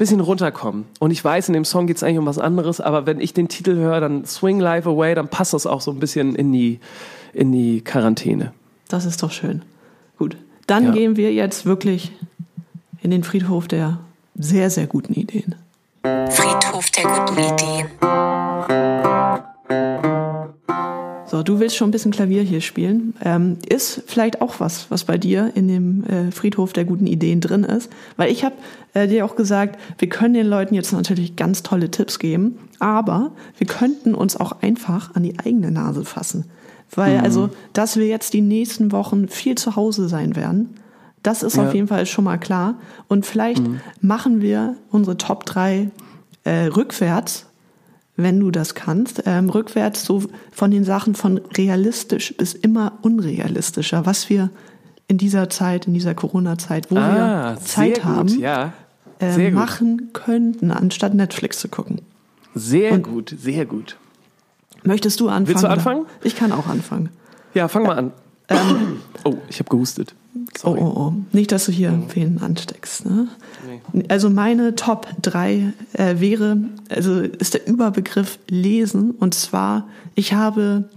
bisschen runterkommen. Und ich weiß, in dem Song geht es eigentlich um was anderes, aber wenn ich den Titel höre, dann Swing Life Away, dann passt das auch so ein bisschen in die, in die Quarantäne. Das ist doch schön. Gut, dann Ja. gehen wir jetzt wirklich in den Friedhof der sehr, sehr guten Ideen. Friedhof der guten Ideen. So, du willst schon ein bisschen Klavier hier spielen. Ähm, ist vielleicht auch was, was bei dir in dem äh, Friedhof der guten Ideen drin ist. Weil ich habe äh, dir auch gesagt, wir können den Leuten jetzt natürlich ganz tolle Tipps geben, aber wir könnten uns auch einfach an die eigene Nase fassen. Weil also, dass wir jetzt die nächsten Wochen viel zu Hause sein werden, das ist Ja. auf jeden Fall schon mal klar. Und vielleicht machen wir unsere Top 3 äh, rückwärts, wenn du das kannst, ähm, rückwärts so von den Sachen von realistisch bis immer unrealistischer, was wir in dieser Zeit, in dieser Corona-Zeit, wo wir Zeit Ah, haben, ja. äh, machen könnten, anstatt Netflix zu gucken. Sehr gut, sehr gut. Möchtest du anfangen? Willst du anfangen? Ich kann auch anfangen. Ja, fang mal an. oh, ich habe gehustet. Oh, Sorry. oh, oh. Nicht, dass du hier wen ansteckst. Ne? Also meine Top 3 äh, wäre, also ist der Überbegriff Lesen. Und zwar, ich habe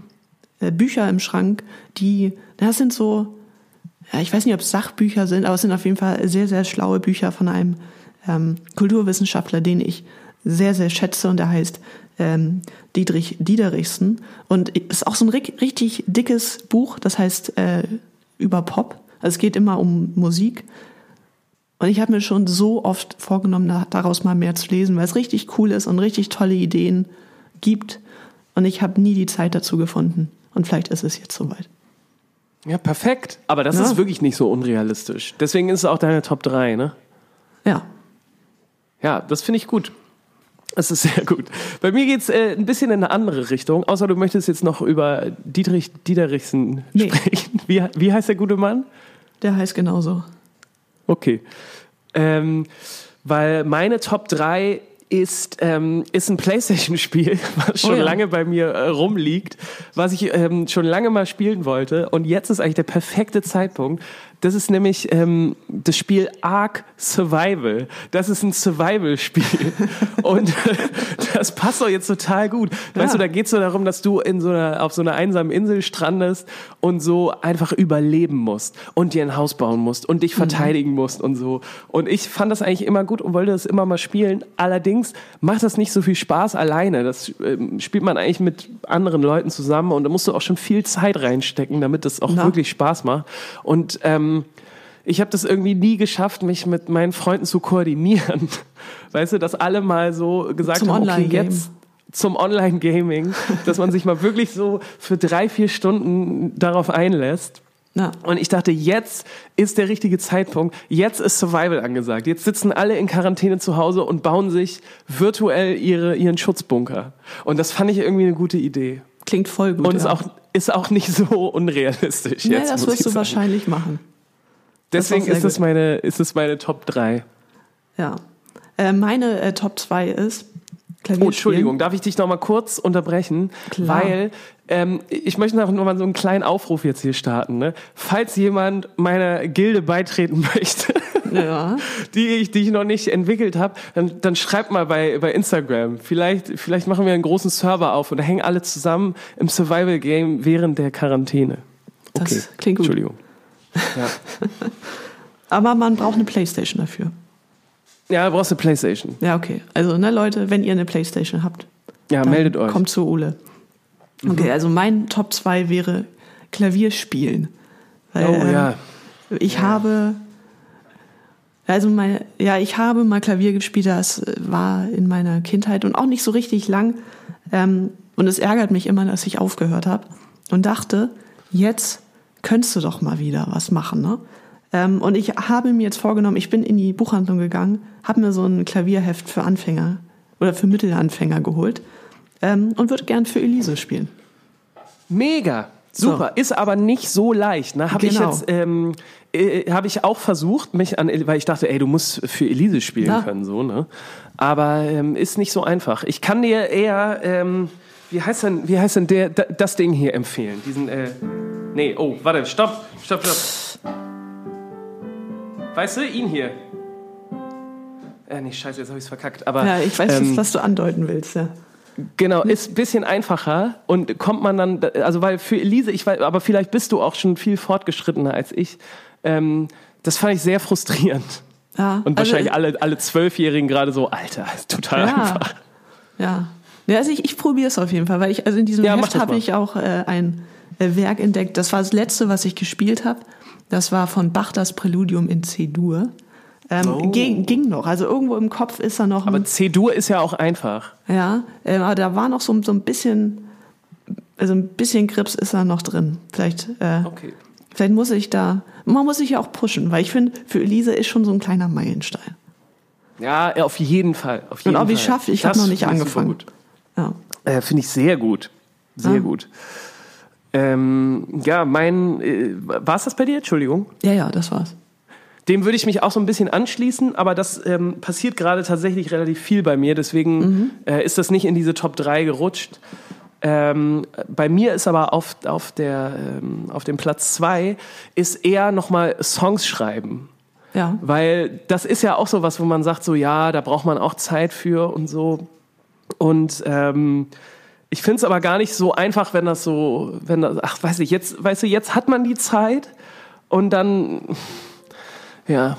äh, Bücher im Schrank, die, das sind so, ja, ich weiß nicht, ob es Sachbücher sind, aber es sind auf jeden Fall sehr, sehr schlaue Bücher von einem ähm, Kulturwissenschaftler, den ich sehr, sehr schätze und der heißt ähm, Dietrich Diederichsen. Und ist auch so ein ri- richtig dickes Buch, das heißt äh, über Pop. Also es geht immer um Musik. Und ich habe mir schon so oft vorgenommen, da- daraus mal mehr zu lesen, weil es richtig cool ist und richtig tolle Ideen gibt. Und ich habe nie die Zeit dazu gefunden. Und vielleicht ist es jetzt soweit. Ja, perfekt. Aber das Ja. ist wirklich nicht so unrealistisch. Deswegen ist es auch deine Top 3, ne? Ja. Ja, das finde ich gut. Das ist sehr gut. Bei mir geht's äh, ein bisschen in eine andere Richtung, außer du möchtest jetzt noch über Dietrich Diederichsen Nee. sprechen. Wie, wie heißt der gute Mann? Der heißt genauso. Okay. Ähm, weil meine Top 3 ist, ähm, ist ein Playstation-Spiel, was schon Oh ja. lange bei mir äh, rumliegt, was ich ähm, schon lange mal spielen wollte. Und jetzt ist eigentlich der perfekte Zeitpunkt. Das ist nämlich ähm, das Spiel Ark Survival. Das ist ein Survival-Spiel. Und das passt doch jetzt total gut. Weißt Ja. du, da geht es so darum, dass du in so einer, auf so einer einsamen Insel strandest und so einfach überleben musst und dir ein Haus bauen musst und dich verteidigen musst und so. Und ich fand das eigentlich immer gut und wollte das immer mal spielen. Allerdings macht das nicht so viel Spaß alleine. Das ähm, spielt man eigentlich mit anderen Leuten zusammen und da musst du auch schon viel Zeit reinstecken, damit das auch Na. wirklich Spaß macht. Und ähm, ich habe das irgendwie nie geschafft, mich mit meinen Freunden zu koordinieren. Weißt du, dass alle mal so gesagt Zum haben, okay, jetzt zum Online-Gaming, dass man sich mal wirklich so für drei, vier Stunden darauf einlässt. Ja. Und ich dachte, jetzt ist der richtige Zeitpunkt. Jetzt ist Survival angesagt. Jetzt sitzen alle in Quarantäne zu Hause und bauen sich virtuell ihre, ihren Schutzbunker. Und das fand ich irgendwie eine gute Idee. Klingt voll gut. Und ist ja. auch, ist auch nicht so unrealistisch ja, jetzt. das wirst du wahrscheinlich machen. Deswegen ist es meine, ist es meine Top 3. Ja. Äh, meine äh, Top 2 ist Klavier Oh, Entschuldigung, darf ich dich noch mal kurz unterbrechen? Klar. Weil ähm, ich möchte noch mal so einen kleinen Aufruf jetzt hier starten. Ne? Falls jemand meiner Gilde beitreten möchte, Ja. die ich, die ich noch nicht entwickelt habe, dann, dann schreibt mal bei, bei Instagram. Vielleicht, vielleicht machen wir einen großen Server auf und hängen alle zusammen im Survival-Game während der Quarantäne. Das klingt gut. Entschuldigung. Ja, Aber man braucht eine Playstation dafür. ja du brauchst eine Playstation. Ja, okay. Also, ne, Leute, wenn ihr eine Playstation habt, Ja, meldet euch. kommt zu Ole. Okay, also mein Top 2 wäre Klavierspielen. Weil, Oh ähm, ja. Ich habe, also meine, ja, ich habe mal Klavier gespielt, das war in meiner Kindheit und auch nicht so richtig lang. Ähm, und es ärgert mich immer, dass ich aufgehört habe und dachte, jetzt könntest du doch mal wieder was machen. Ne? Ähm, und ich habe mir jetzt vorgenommen, ich bin in die Buchhandlung gegangen, habe mir so ein Klavierheft für Anfänger oder für Mittelanfänger geholt ähm, und würde gern für Elise spielen. Mega. Super, ist aber nicht so leicht. Ne? Habe ich Genau. jetzt, ähm, äh, habe ich auch versucht, mich an, weil ich dachte, ey, du musst für Elise spielen Ja. können, so ne. Aber ähm, ist nicht so einfach. Ich kann dir eher, ähm, wie heißt denn, wie heißt denn der, da- das Ding hier empfehlen? Diesen, äh, nee, oh, warte, stopp, stopp, stopp. Weißt du, ihn hier. Äh, nee, scheiße, jetzt habe ich es verkackt. Aber Ja, ich weiß, ähm, was du andeuten willst. Ja. Genau, ist ein bisschen einfacher und kommt man dann, also weil für Elise, ich weiß, aber vielleicht bist du auch schon viel fortgeschrittener als ich. Ähm, das fand ich sehr frustrierend. Ja, Und also, wahrscheinlich alle, alle Zwölfjährigen gerade so, Alter, ist total Ja. einfach. Ja. Ja, also ich, ich probiere es auf jeden Fall, weil ich, also in diesem Ja, Heft habe ich auch äh, ein Werk entdeckt. Das war das letzte, was ich gespielt habe. Das war von Bach das Präludium in C-Dur. Ähm, Oh. ging, ging noch. Also irgendwo im Kopf ist da noch Aber C-Dur ist ja auch einfach. ja, äh, aber da war noch so, so ein bisschen, also ein bisschen Grips ist da noch drin. Vielleicht, äh, Okay. vielleicht muss ich da, man muss sich ja auch pushen, weil ich finde, für Elise ist schon so ein kleiner Meilenstein. Ja, auf jeden Fall. Auf Und jeden ob ich Fall. schaffe, ich habe noch nicht angefangen. Ja. Äh, Finde ich sehr gut. Sehr Ah. gut. Ähm, ja, mein, äh, war es das bei dir? Entschuldigung. ja, ja, das war's. Dem würde ich mich auch so ein bisschen anschließen, aber das ähm, passiert gerade tatsächlich relativ viel bei mir, deswegen Mhm. äh, ist das nicht in diese Top 3 gerutscht. Ähm, bei mir ist aber auf, auf, der, ähm, auf dem Platz 2 ist eher nochmal Songs schreiben. Ja. Weil das ist ja auch so was, wo man sagt, so ja, da braucht man auch Zeit für und so. Und ähm, ich finde es aber gar nicht so einfach, wenn das so, wenn das, ach, weiß ich, jetzt, weißt du, jetzt hat man die Zeit und dann, ja.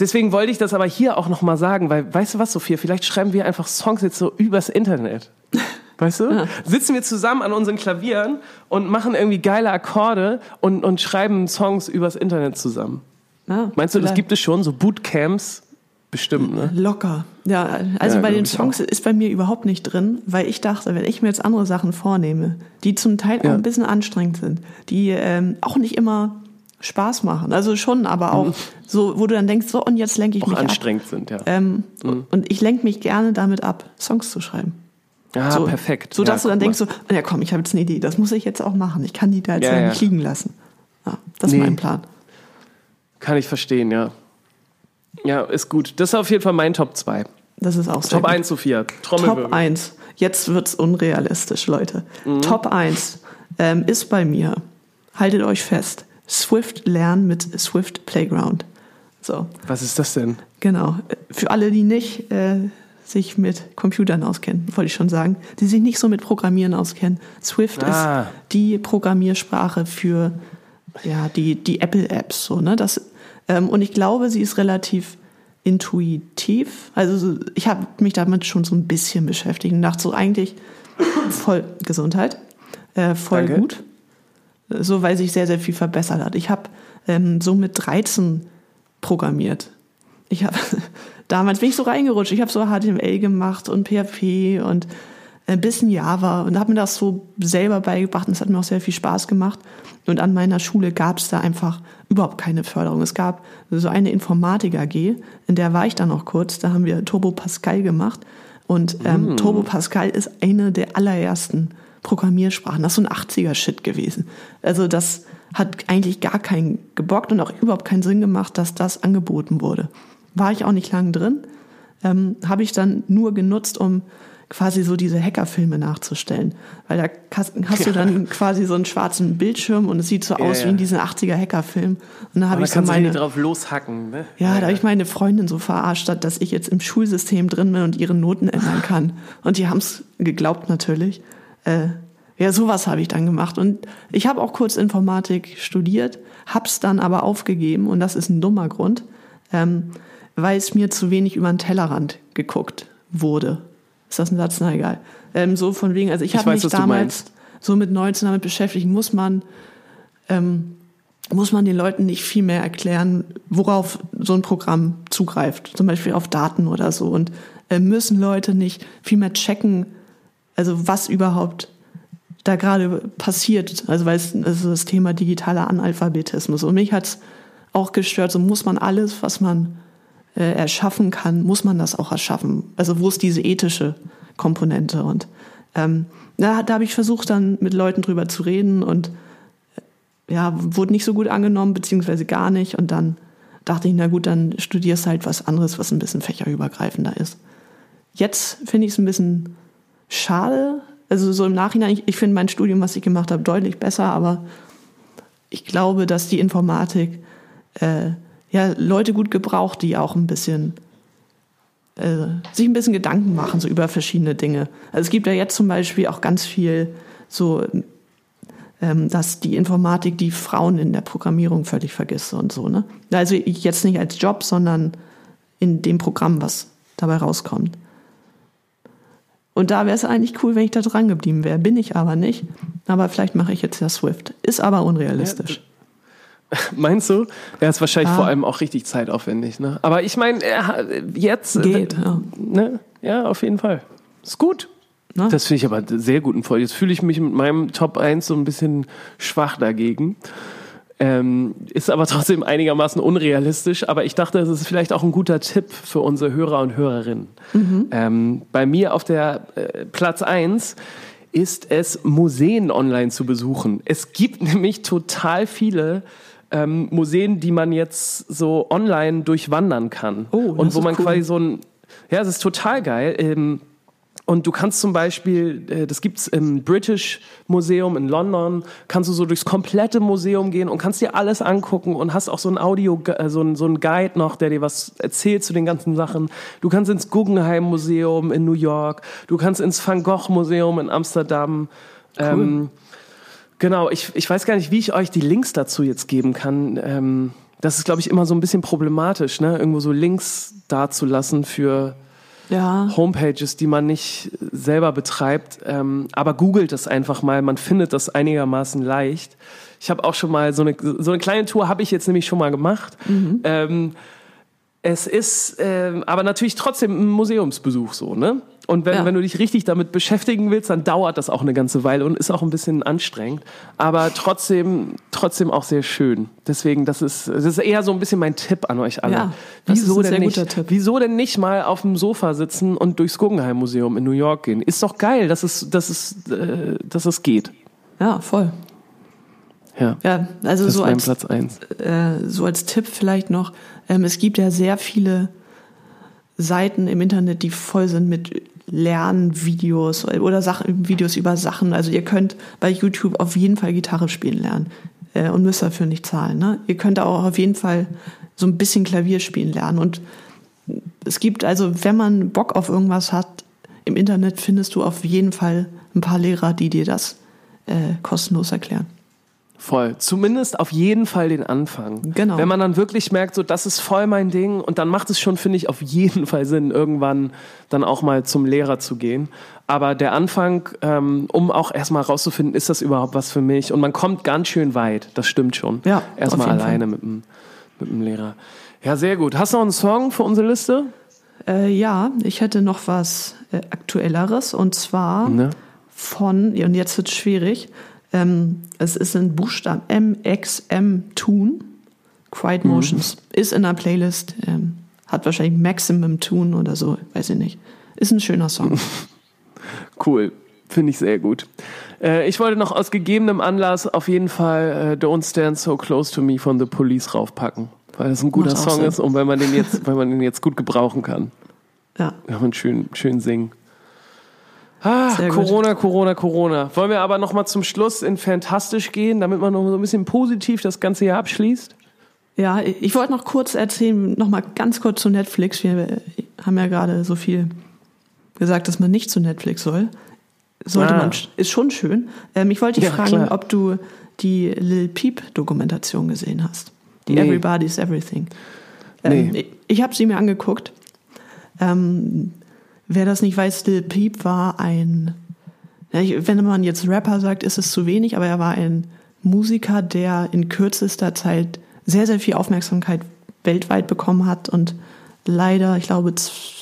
Deswegen wollte ich das aber hier auch nochmal sagen, weil, weißt du was, Sophia, vielleicht schreiben wir einfach Songs jetzt so übers Internet. Weißt du? Sitzen wir zusammen an unseren Klavieren und machen irgendwie geile Akkorde und, und schreiben Songs übers Internet zusammen. ja Meinst du, das vielleicht. gibt es schon, so Bootcamps? Bestimmt, ne? Locker. Ja, also Ja, bei den Songs ist bei mir überhaupt nicht drin, weil ich dachte, wenn ich mir jetzt andere Sachen vornehme, die zum Teil auch Ja. ein bisschen anstrengend sind, die ähm, auch nicht immer Spaß machen. Also schon, aber auch so, wo du dann denkst, so und jetzt lenke ich Mhm. Auch mich ab. anstrengend sind, ja. Ähm, Und ich lenke mich gerne damit ab, Songs zu schreiben. ja, so, perfekt. So dass ja, du dann denkst, so, "Ah ja komm, ich habe jetzt eine Idee, das muss ich jetzt auch machen. Ich kann die da jetzt Ja, nicht liegen lassen. Ja, das Nee. ist mein Plan. Kann ich verstehen, ja. Ja, ist gut. Das ist auf jeden Fall mein Top 2. Das ist auch sehr Top gut. 1, Sophia. Trommelwirbel. Top 1. Jetzt wird's unrealistisch, Leute. Top 1 ähm, ist bei mir, haltet euch fest, Swift lernen mit Swift Playground. So, Was ist das denn? genau. Für alle, die nicht äh, sich mit Computern auskennen, wollte ich schon sagen, die sich nicht so mit Programmieren auskennen. Swift Ah. ist die Programmiersprache für ja, die, die Apple-Apps. So, ne? das, und ich glaube, sie ist relativ intuitiv. Also so- ich habe mich damit schon so ein bisschen beschäftigt und dachte so eigentlich voll Gesundheit, äh, voll Danke. gut. So, weil sich sehr, sehr viel verbessert hat. Ich habe ähm, so mit 13 programmiert. Ich habe damals bin ich so reingerutscht. Ich habe so HTML gemacht und PHP und ein bisschen Java und habe mir das so selber beigebracht und es hat mir auch sehr viel Spaß gemacht. Und an meiner Schule gab es da einfach überhaupt keine Förderung. Es gab so eine Informatik AG, in der war ich dann noch kurz. Da haben wir Turbo Pascal gemacht und ähm, Turbo Pascal ist eine der allerersten Programmiersprachen. Das ist so ein 80er-Shit gewesen. Also das hat eigentlich gar keinen gebockt und auch überhaupt keinen Sinn gemacht, dass das angeboten wurde. War ich auch nicht lang drin. Ähm, Habe ich dann nur genutzt, um quasi so diese Hackerfilme nachzustellen. Weil da hast, hast du dann quasi so einen schwarzen Bildschirm und es sieht so Ja, aus ja. wie in diesen 80er Hackerfilmen. Und da habe ich so meine, drauf loshacken, ne? ja, da habe ich meine Freundin so verarscht, dass ich jetzt im Schulsystem drin bin und ihre Noten ändern kann. Und die haben es geglaubt natürlich. Äh, ja, sowas habe ich dann gemacht. Und ich habe auch kurz Informatik studiert, hab's dann aber aufgegeben und das ist ein dummer Grund, ähm, weil es mir zu wenig über den Tellerrand geguckt wurde. Ist das ein Satz? Na egal. Ähm, so von wegen, also ich, Ich habe mich damals so mit 19 damit beschäftigen, muss man, ähm, muss man den Leuten nicht viel mehr erklären, worauf so ein Programm zugreift, zum Beispiel auf Daten oder so. Und äh, müssen Leute nicht viel mehr checken, also was überhaupt da gerade passiert. Also weil es also das Thema digitaler Analphabetismus. Und mich hat's auch gestört, so muss man alles, was man äh, erschaffen kann, muss man das auch erschaffen. Also wo ist diese ethische Komponente? Und ähm, da, da habe ich versucht, dann mit Leuten drüber zu reden und äh, ja, wurde nicht so gut angenommen, beziehungsweise gar nicht. Und dann dachte ich, na gut, dann studierst halt was anderes, was ein bisschen fächerübergreifender ist. Jetzt finde ich es ein bisschen schade. Also so im Nachhinein, ich, ich finde mein Studium, was ich gemacht habe, deutlich besser, aber ich glaube, dass die Informatik äh, ja Leute gut gebraucht, die auch ein bisschen äh, sich ein bisschen Gedanken machen so über verschiedene Dinge. Also es gibt ja jetzt zum Beispiel auch ganz viel so, ähm, dass die Informatik die Frauen in der Programmierung völlig vergisst und so. Ne? Also jetzt nicht als Job, sondern in dem Programm, was dabei rauskommt. Und da wäre es eigentlich cool, wenn ich da dran geblieben wäre. Bin ich aber nicht. Aber vielleicht mache ich jetzt ja Swift. Ist aber unrealistisch. Ja, Meinst du? Er ist wahrscheinlich ah. vor allem auch richtig zeitaufwendig. Ne? Aber ich meine, jetzt. Geht, wenn, ja. Ne? Ja, auf jeden Fall. Ist gut. Na? Das finde ich aber sehr gut. Und jetzt fühle ich mich mit meinem Top 1 so ein bisschen schwach dagegen. Ähm, ist aber trotzdem einigermaßen unrealistisch. Aber ich dachte, es ist vielleicht auch ein guter Tipp für unsere Hörer und Hörerinnen. Mhm. Ähm, bei mir auf der äh, Platz 1 ist es, Museen online zu besuchen. Es gibt nämlich total viele ähm, Museen, die man jetzt so online durchwandern kann. Oh, und wo man cool. quasi so ein, ja, es ist total geil. Ähm, und du kannst zum Beispiel, äh, das gibt's im British Museum in London, kannst du so durchs komplette Museum gehen und kannst dir alles angucken und hast auch so ein Audio, äh, so ein, so ein Guide noch, der dir was erzählt zu den ganzen Sachen. Du kannst ins Guggenheim Museum in New York, du kannst ins Van Gogh Museum in Amsterdam. Cool. Ähm, genau, ich, ich weiß gar nicht, wie ich euch die Links dazu jetzt geben kann. Ähm, das ist, glaube ich, immer so ein bisschen problematisch, ne? irgendwo so Links dazulassen für ja. Homepages, die man nicht selber betreibt. Ähm, aber googelt es einfach mal, man findet das einigermaßen leicht. Ich habe auch schon mal so eine, so eine kleine Tour habe ich jetzt nämlich schon mal gemacht. Mhm. Ähm, es ist ähm, aber natürlich trotzdem ein Museumsbesuch so, ne? Und wenn, ja. wenn du dich richtig damit beschäftigen willst, dann dauert das auch eine ganze Weile und ist auch ein bisschen anstrengend. Aber trotzdem, trotzdem auch sehr schön. Deswegen, das ist, das ist eher so ein bisschen mein Tipp an euch alle. Ja, das wieso ist ein denn nicht, guter Tipp. Wieso denn nicht mal auf dem Sofa sitzen und durchs Guggenheim Museum in New York gehen? Ist doch geil, dass es, dass es, äh, dass es geht. Ja, voll. Ja, ja also so als. Äh, so als Tipp vielleicht noch, ähm, es gibt ja sehr viele Seiten im Internet, die voll sind mit Lernvideos oder Sachen, Videos über Sachen. Also ihr könnt bei YouTube auf jeden Fall Gitarre spielen lernen äh, und müsst dafür nicht zahlen. Ne? Ihr könnt auch auf jeden Fall so ein bisschen Klavier spielen lernen. Und es gibt also, wenn man Bock auf irgendwas hat, im Internet findest du auf jeden Fall ein paar Lehrer, die dir das äh, kostenlos erklären. Voll. Zumindest auf jeden Fall den Anfang. Genau. Wenn man dann wirklich merkt, so das ist voll mein Ding und dann macht es schon, finde ich, auf jeden Fall Sinn, irgendwann dann auch mal zum Lehrer zu gehen. Aber der Anfang, ähm, um auch erstmal rauszufinden, ist das überhaupt was für mich? Und man kommt ganz schön weit, das stimmt schon. Ja. Erstmal alleine mit dem, mit dem Lehrer. Ja, sehr gut. Hast du noch einen Song für unsere Liste? Äh, ja, ich hätte noch was äh, Aktuelleres und zwar Ne? von, und jetzt wird es schwierig, ähm, es ist ein Buchstaben MXM Tune, Quiet Motions, ist in der Playlist, ähm, hat wahrscheinlich Maximum Tune oder so, weiß ich nicht. Ist ein schöner Song. Cool. Finde ich sehr gut. Äh, ich wollte noch aus gegebenem Anlass auf jeden Fall äh, Don't Stand So Close to Me von The Police raufpacken. Weil das ein guter Song Sinn. ist und weil man den jetzt, weil man den jetzt gut gebrauchen kann. Ja, Ja, man schön, schön singen. Ah, Sehr gut. Corona, Corona, Corona. Wollen wir aber noch mal zum Schluss in Fantastisch gehen, damit man noch so ein bisschen positiv das ganze Jahr abschließt? ja ich wollte noch kurz erzählen, noch mal ganz kurz zu Netflix. Wir haben ja gerade so viel gesagt, dass man nicht zu Netflix soll. Sollte Ah. man, ist schon schön. Ähm, ich wollte dich Ja, fragen, klar. ob du die Lil Peep Dokumentation gesehen hast. Die Nee. Everybody's Everything. Ähm, Nee. Ich, ich habe sie mir angeguckt. Ähm, wer das nicht weiß, Lil Peep war ein wenn man jetzt Rapper sagt, ist es zu wenig, aber er war ein Musiker, der in kürzester Zeit sehr, sehr viel Aufmerksamkeit weltweit bekommen hat und leider, ich glaube,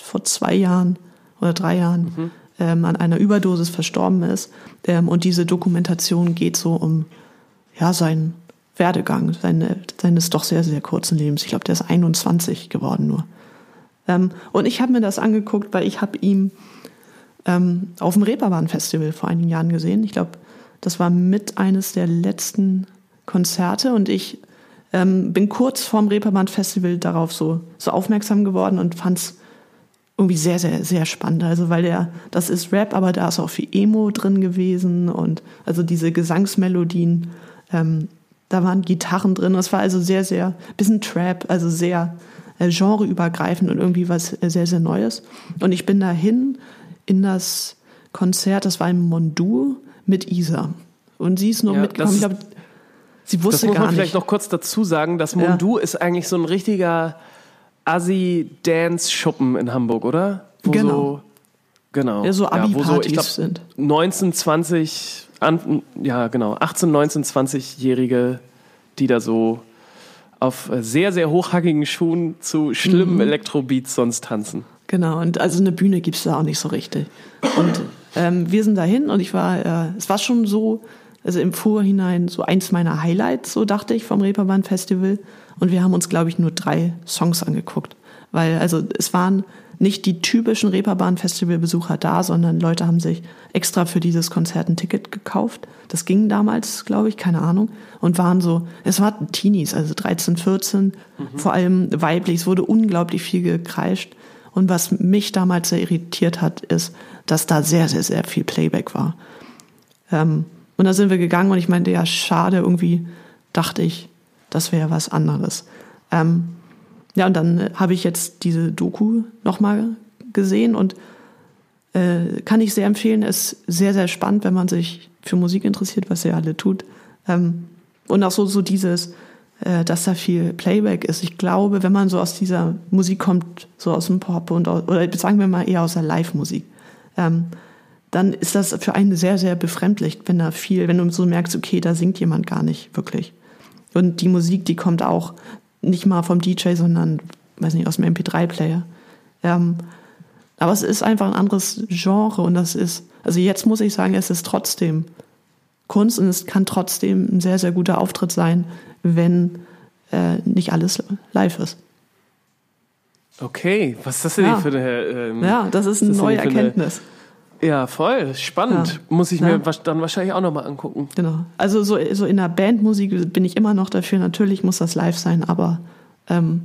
vor zwei Jahren oder drei Jahren mhm. ähm, an einer Überdosis verstorben ist. Ähm, und diese Dokumentation geht so um ja, seinen Werdegang seine, seines doch sehr, sehr kurzen Lebens. Ich glaube, der ist 21 geworden nur. Ähm, und ich habe mir das angeguckt, weil ich habe ihn ähm, auf dem Reeperbahn-Festival vor einigen Jahren gesehen. Ich glaube, das war mit eines der letzten Konzerte und ich ähm, bin kurz vorm Reeperbahn-Festival darauf so, so aufmerksam geworden und fand es irgendwie sehr, sehr, sehr spannend. Also weil der, das ist Rap, aber da ist auch viel Emo drin gewesen und also diese Gesangsmelodien, ähm, da waren Gitarren drin. Es war also sehr, sehr, bisschen Trap, also sehr genreübergreifend und irgendwie was äh, sehr, sehr Neues. Und ich bin dahin in das Konzert, das war im Mondu mit Isa. Und sie ist nur ja, mitgekommen. Ich glaube, sie wusste gar nicht. Das muss man vielleicht noch kurz dazu sagen. Das Mondu ja. ist eigentlich so ein richtiger Assi-Dance-Schuppen in Hamburg, oder? Wo genau. So, genau. Ja, so Abi-Partys ja, so, sind. 19, 20, an, ja genau, 18, 19, 20-Jährige, die da so auf sehr, sehr hochhackigen Schuhen zu schlimmen mhm. Elektrobeats sonst tanzen. Genau, und also eine Bühne gibt es da auch nicht so richtig. Und ähm, wir sind dahin und ich war, äh, es war schon so, also im Vorhinein so eins meiner Highlights, so dachte ich, vom Reeperbahn Festival. Und wir haben uns, glaube ich, nur drei Songs angeguckt. Weil, also es waren nicht die typischen Reeperbahn-Festival-Besucher da, sondern Leute haben sich extra für dieses Konzert ein Ticket gekauft. Das ging damals, glaube ich, keine Ahnung. Und waren so, es waren Teenies, also 13, 14, mhm. vor allem weiblich. Es wurde unglaublich viel gekreischt. Und was mich damals sehr irritiert hat, ist, dass da sehr, sehr, sehr viel Playback war. Ähm, und da sind wir gegangen und ich meinte, ja, schade, irgendwie dachte ich, das wäre was anderes. Ähm, ja, und dann habe ich jetzt diese Doku nochmal gesehen und äh, kann ich sehr empfehlen. Ist sehr, sehr spannend, wenn man sich für Musik interessiert, was ihr alle tut. Ähm, und auch so, so dieses, äh, dass da viel Playback ist. Ich glaube, wenn man so aus dieser Musik kommt, so aus dem Pop und oder sagen wir mal eher aus der Live-Musik, ähm, dann ist das für einen sehr, sehr befremdlich, wenn da viel, wenn du so merkst, okay, da singt jemand gar nicht wirklich. Und die Musik, die kommt auch nicht mal vom DJ, sondern, weiß nicht, aus dem MP3-Player. Ähm, aber es ist einfach ein anderes Genre und das ist, also jetzt muss ich sagen, es ist trotzdem Kunst und es kann trotzdem ein sehr, sehr guter Auftritt sein, wenn äh, nicht alles live ist. Okay, was ist das denn ja. für eine. Ähm, ja, das ist eine neue Erkenntnis. Ja, voll. Spannend. Ja. Muss ich mir ja. dann wahrscheinlich auch nochmal angucken. Genau. Also so, so in der Bandmusik bin ich immer noch dafür. Natürlich muss das live sein, aber ähm,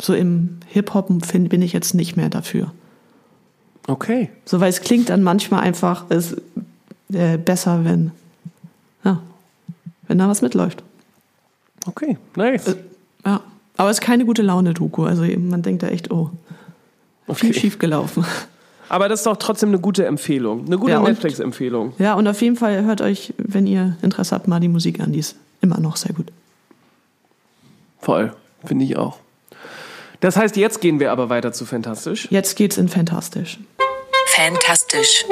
so im Hip-Hop bin ich jetzt nicht mehr dafür. Okay. So, weil es klingt dann manchmal einfach ist, äh, besser, wenn, ja, wenn da was mitläuft. Okay, nice. Äh, ja. Aber es ist keine gute Laune-Doku. Also man denkt da echt, oh, okay. viel schief gelaufen. Aber das ist doch trotzdem eine gute Empfehlung. Eine gute ja, Netflix-Empfehlung. Ja, und auf jeden Fall hört euch, wenn ihr Interesse habt, mal die Musik an. Die ist immer noch sehr gut. Voll, finde ich auch. Das heißt, jetzt gehen wir aber weiter zu Fantastisch. Jetzt geht's in Fantastisch. Fantastisch.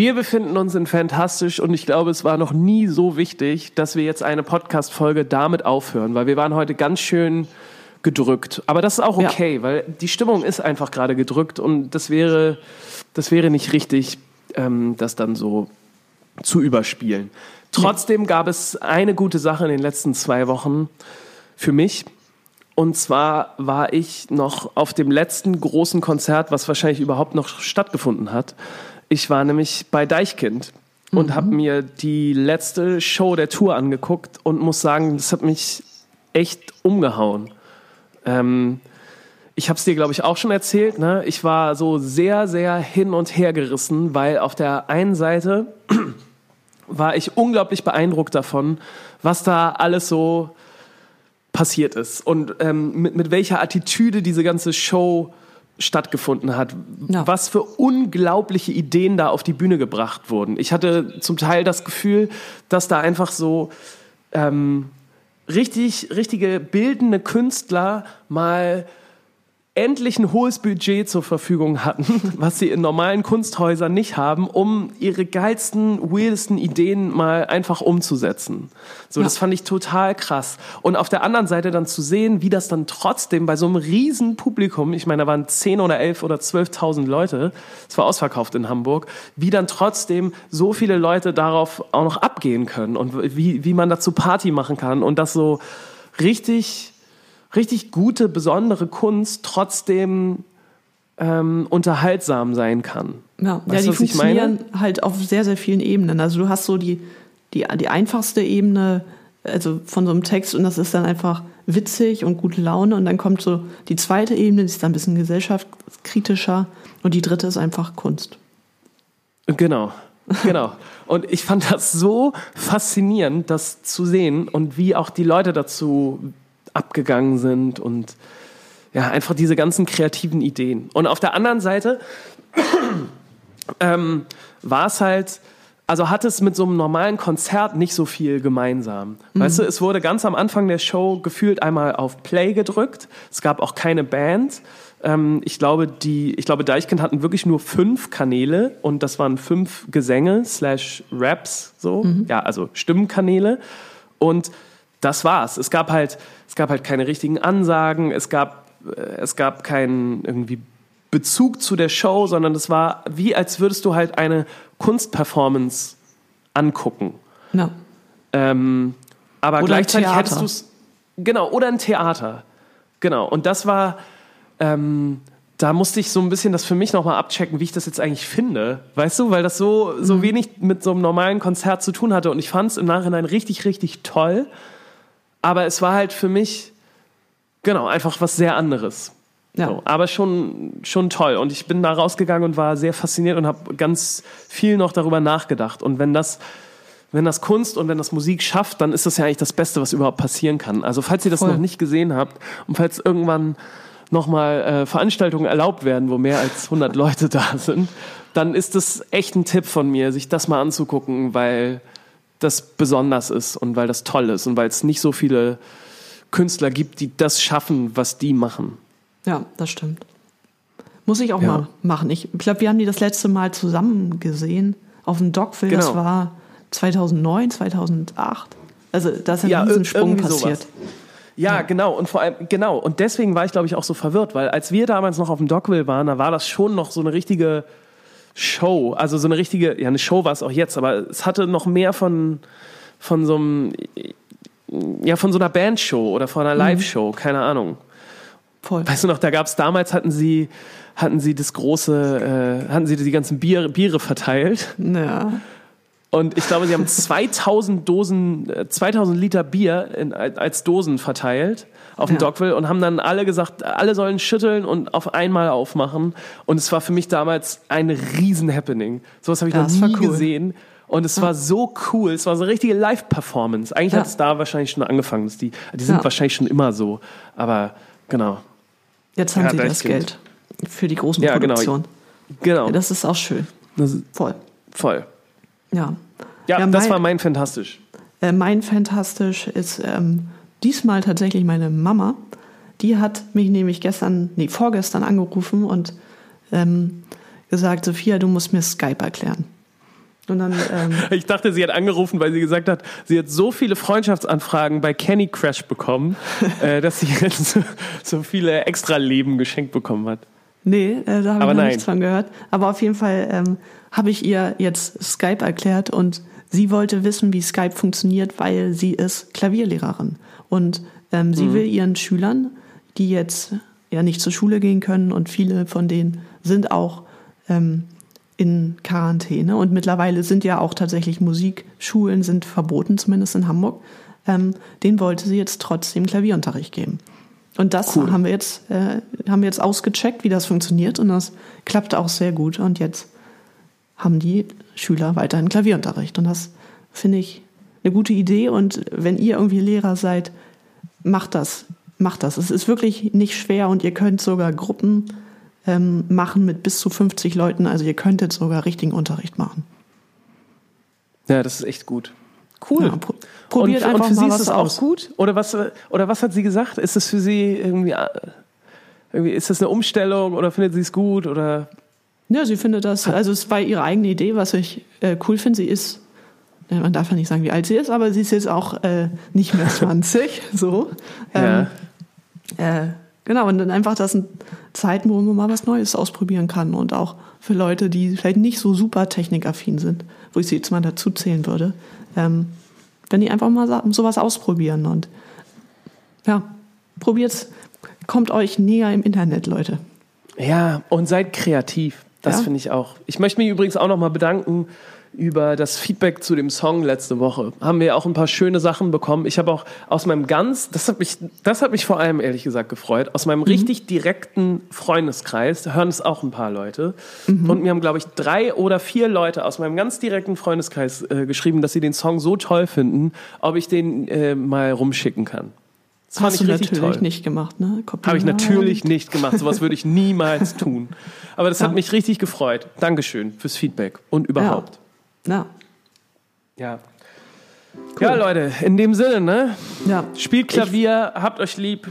Wir befinden uns in Fantastisch und ich glaube, es war noch nie so wichtig, dass wir jetzt eine Podcast-Folge damit aufhören, weil wir waren heute ganz schön gedrückt. Aber das ist auch okay, ja. weil die Stimmung ist einfach gerade gedrückt und das wäre, das wäre nicht richtig, ähm, das dann so zu überspielen. Trotzdem gab es eine gute Sache in den letzten zwei Wochen für mich. Und zwar war ich noch auf dem letzten großen Konzert, was wahrscheinlich überhaupt noch stattgefunden hat. Ich war nämlich bei Deichkind und mhm. habe mir die letzte Show der Tour angeguckt und muss sagen, das hat mich echt umgehauen. Ähm, ich habe es dir, glaube ich, auch schon erzählt. Ne? Ich war so sehr, sehr hin und her gerissen, weil auf der einen Seite war ich unglaublich beeindruckt davon, was da alles so passiert ist und ähm, mit, mit welcher Attitüde diese ganze Show stattgefunden hat, ja. was für unglaubliche Ideen da auf die Bühne gebracht wurden. Ich hatte zum Teil das Gefühl, dass da einfach so ähm, richtig, richtige bildende Künstler mal endlich ein hohes Budget zur Verfügung hatten, was sie in normalen Kunsthäusern nicht haben, um ihre geilsten, weirdesten Ideen mal einfach umzusetzen. So, ja. das fand ich total krass. Und auf der anderen Seite dann zu sehen, wie das dann trotzdem bei so einem riesen Publikum, ich meine, da waren 10 oder 11 oder 12.000 Leute, es war ausverkauft in Hamburg, wie dann trotzdem so viele Leute darauf auch noch abgehen können und wie, wie man dazu Party machen kann und das so richtig richtig gute, besondere Kunst trotzdem ähm, unterhaltsam sein kann. Ja, weißt ja die funktionieren halt auf sehr, sehr vielen Ebenen. Also du hast so die, die, die einfachste Ebene also von so einem Text und das ist dann einfach witzig und gute Laune und dann kommt so die zweite Ebene, die ist dann ein bisschen gesellschaftskritischer und die dritte ist einfach Kunst. Genau, genau. Und ich fand das so faszinierend, das zu sehen und wie auch die Leute dazu abgegangen sind und ja, einfach diese ganzen kreativen Ideen. Und auf der anderen Seite ähm, war es halt, also hat es mit so einem normalen Konzert nicht so viel gemeinsam. Mhm. Weißt du, es wurde ganz am Anfang der Show gefühlt einmal auf Play gedrückt. Es gab auch keine Band. Ähm, ich glaube, die, ich glaube, Deichkind hatten wirklich nur fünf Kanäle und das waren fünf Gesänge slash Raps, so. Mhm. Ja, also Stimmkanäle. Und das war's. Es gab halt, es gab halt keine richtigen Ansagen, es gab, äh, es gab keinen irgendwie Bezug zu der Show, sondern es war wie, als würdest du halt eine Kunstperformance angucken. Ja. Ähm, aber oder gleichzeitig hättest du es. Genau, oder ein Theater. Genau. Und das war, ähm, da musste ich so ein bisschen das für mich nochmal abchecken, wie ich das jetzt eigentlich finde. Weißt du, weil das so, so mhm. wenig mit so einem normalen Konzert zu tun hatte. Und ich fand es im Nachhinein richtig, richtig toll. Aber es war halt für mich, genau, einfach was sehr anderes. Ja. So, aber schon, schon toll. Und ich bin da rausgegangen und war sehr fasziniert und habe ganz viel noch darüber nachgedacht. Und wenn das, wenn das Kunst und wenn das Musik schafft, dann ist das ja eigentlich das Beste, was überhaupt passieren kann. Also falls ihr das Voll. noch nicht gesehen habt und falls irgendwann nochmal äh, Veranstaltungen erlaubt werden, wo mehr als 100 Leute da sind, dann ist das echt ein Tipp von mir, sich das mal anzugucken, weil das besonders ist und weil das toll ist und weil es nicht so viele Künstler gibt, die das schaffen, was die machen. Ja, das stimmt. Muss ich auch ja. mal machen. Ich glaube, wir haben die das letzte Mal zusammen gesehen auf dem Dockville. Genau. Das war 2009, 2008. Also da ist ein ja, Riesensprung passiert. Sowas. Ja, ja, genau. Und vor allem, genau. Und deswegen war ich, glaube ich, auch so verwirrt, weil als wir damals noch auf dem Dockville waren, da war das schon noch so eine richtige Show, also so eine richtige, ja, eine Show war es auch jetzt, aber es hatte noch mehr von, von so einem, ja, von so einer Bandshow oder von einer mhm. Live-Show, keine Ahnung. Voll. Weißt du noch, da gab es damals, hatten sie, hatten sie das große, äh, hatten sie die ganzen Bier, Biere verteilt. Ja. Und ich glaube, sie haben 2000 Dosen, 2000 äh, Liter Bier in, als Dosen verteilt auf dem ja. Dogville und haben dann alle gesagt, alle sollen schütteln und auf einmal aufmachen. Und es war für mich damals ein riesen Happening. Sowas habe ich das noch nie cool. gesehen. Und es ja. war so cool. Es war so eine richtige Live-Performance. Eigentlich ja. hat es da wahrscheinlich schon angefangen. Die, die sind wahrscheinlich schon immer so. Aber genau. Jetzt haben sie das Geld für die großen ja, genau. Produktionen. Genau. genau. das ist auch schön. Ist voll. Voll. Ja. Ja, ja das war mein Fantastisch. Äh, mein Fantastisch ist ähm, diesmal tatsächlich meine Mama. Die hat mich nämlich gestern, nee, vorgestern angerufen und ähm, gesagt, Sophia, du musst mir Skype erklären. Und dann, ähm, ich dachte, sie hat angerufen, weil sie gesagt hat, sie hat so viele Freundschaftsanfragen bei Kenny Crash bekommen, äh, dass sie jetzt so, so viele extra Leben geschenkt bekommen hat. Nee, äh, da habe ich noch nichts von gehört. Aber auf jeden Fall ähm, habe ich ihr jetzt Skype erklärt und sie wollte wissen, wie Skype funktioniert, weil sie ist Klavierlehrerin. Und ähm, sie mhm. will ihren Schülern, die jetzt ja nicht zur Schule gehen können und viele von denen sind auch ähm, in Quarantäne und mittlerweile sind ja auch tatsächlich Musikschulen sind verboten, zumindest in Hamburg. Ähm, den wollte sie jetzt trotzdem Klavierunterricht geben. Und das cool. haben wir jetzt äh, haben wir jetzt ausgecheckt, wie das funktioniert und das klappt auch sehr gut. Und jetzt haben die Schüler weiterhin Klavierunterricht und das finde ich eine gute Idee und wenn ihr irgendwie Lehrer seid, macht das. Macht das. Es ist wirklich nicht schwer und ihr könnt sogar Gruppen ähm, machen mit bis zu 50 Leuten. Also ihr könntet sogar richtigen Unterricht machen. Ja, das ist echt gut. Cool. Ja, pro- probiert und, einfach und für mal sie ist es auch gut? Oder was, oder was hat sie gesagt? Ist es für sie irgendwie, äh, irgendwie ist das eine Umstellung oder findet sie es gut? Oder Ja, sie findet das, also es war ihre eigene Idee, was ich äh, cool finde. Sie ist, ja, man darf ja nicht sagen, wie alt sie ist, aber sie ist jetzt auch äh, nicht mehr 20, so. Ähm, äh, genau, und dann einfach, das sind Zeiten, wo man mal was Neues ausprobieren kann und auch für Leute, die vielleicht nicht so super technikaffin sind, wo ich sie jetzt mal dazu zählen würde, ähm, wenn die einfach mal sowas ausprobieren und ja, probiert's, kommt euch näher im Internet, Leute. Ja, und seid kreativ. Das Ja. finde ich auch. Ich möchte mich übrigens auch nochmal bedanken über das Feedback zu dem Song letzte Woche. Haben wir auch ein paar schöne Sachen bekommen. Ich habe auch aus meinem ganz, das hat mich, das hat mich vor allem ehrlich gesagt gefreut, aus meinem richtig direkten Freundeskreis, da hören es auch ein paar Leute. Und mir haben, glaube ich, drei oder vier Leute aus meinem ganz direkten Freundeskreis äh, geschrieben, dass sie den Song so toll finden, ob ich den äh, mal rumschicken kann. Das fand Hast ich du natürlich toll. nicht gemacht, ne? Habe ich natürlich nicht gemacht. Sowas würde ich niemals tun. Aber das hat Ja. mich richtig gefreut. Dankeschön fürs Feedback und überhaupt. Ja, Ja. Ja, Leute, in dem Sinne, ne? ja, Spielt Klavier, habt euch lieb,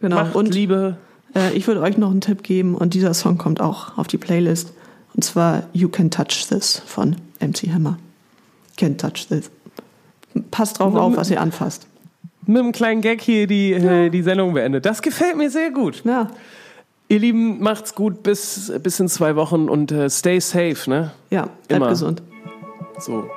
genau. macht und Liebe. äh, ich würde euch noch einen Tipp geben und dieser Song kommt auch auf die Playlist. Und zwar You Can Touch This von MC Hammer. Can Touch This. Passt drauf auf, was ihr anfasst. Mit einem kleinen Gag hier die, äh, die Sendung beendet. Das gefällt mir sehr gut. Ja, Ihr Lieben, macht's gut bis, bis in zwei Wochen und äh, stay safe, ne? ja, bleibt Immer. gesund. So.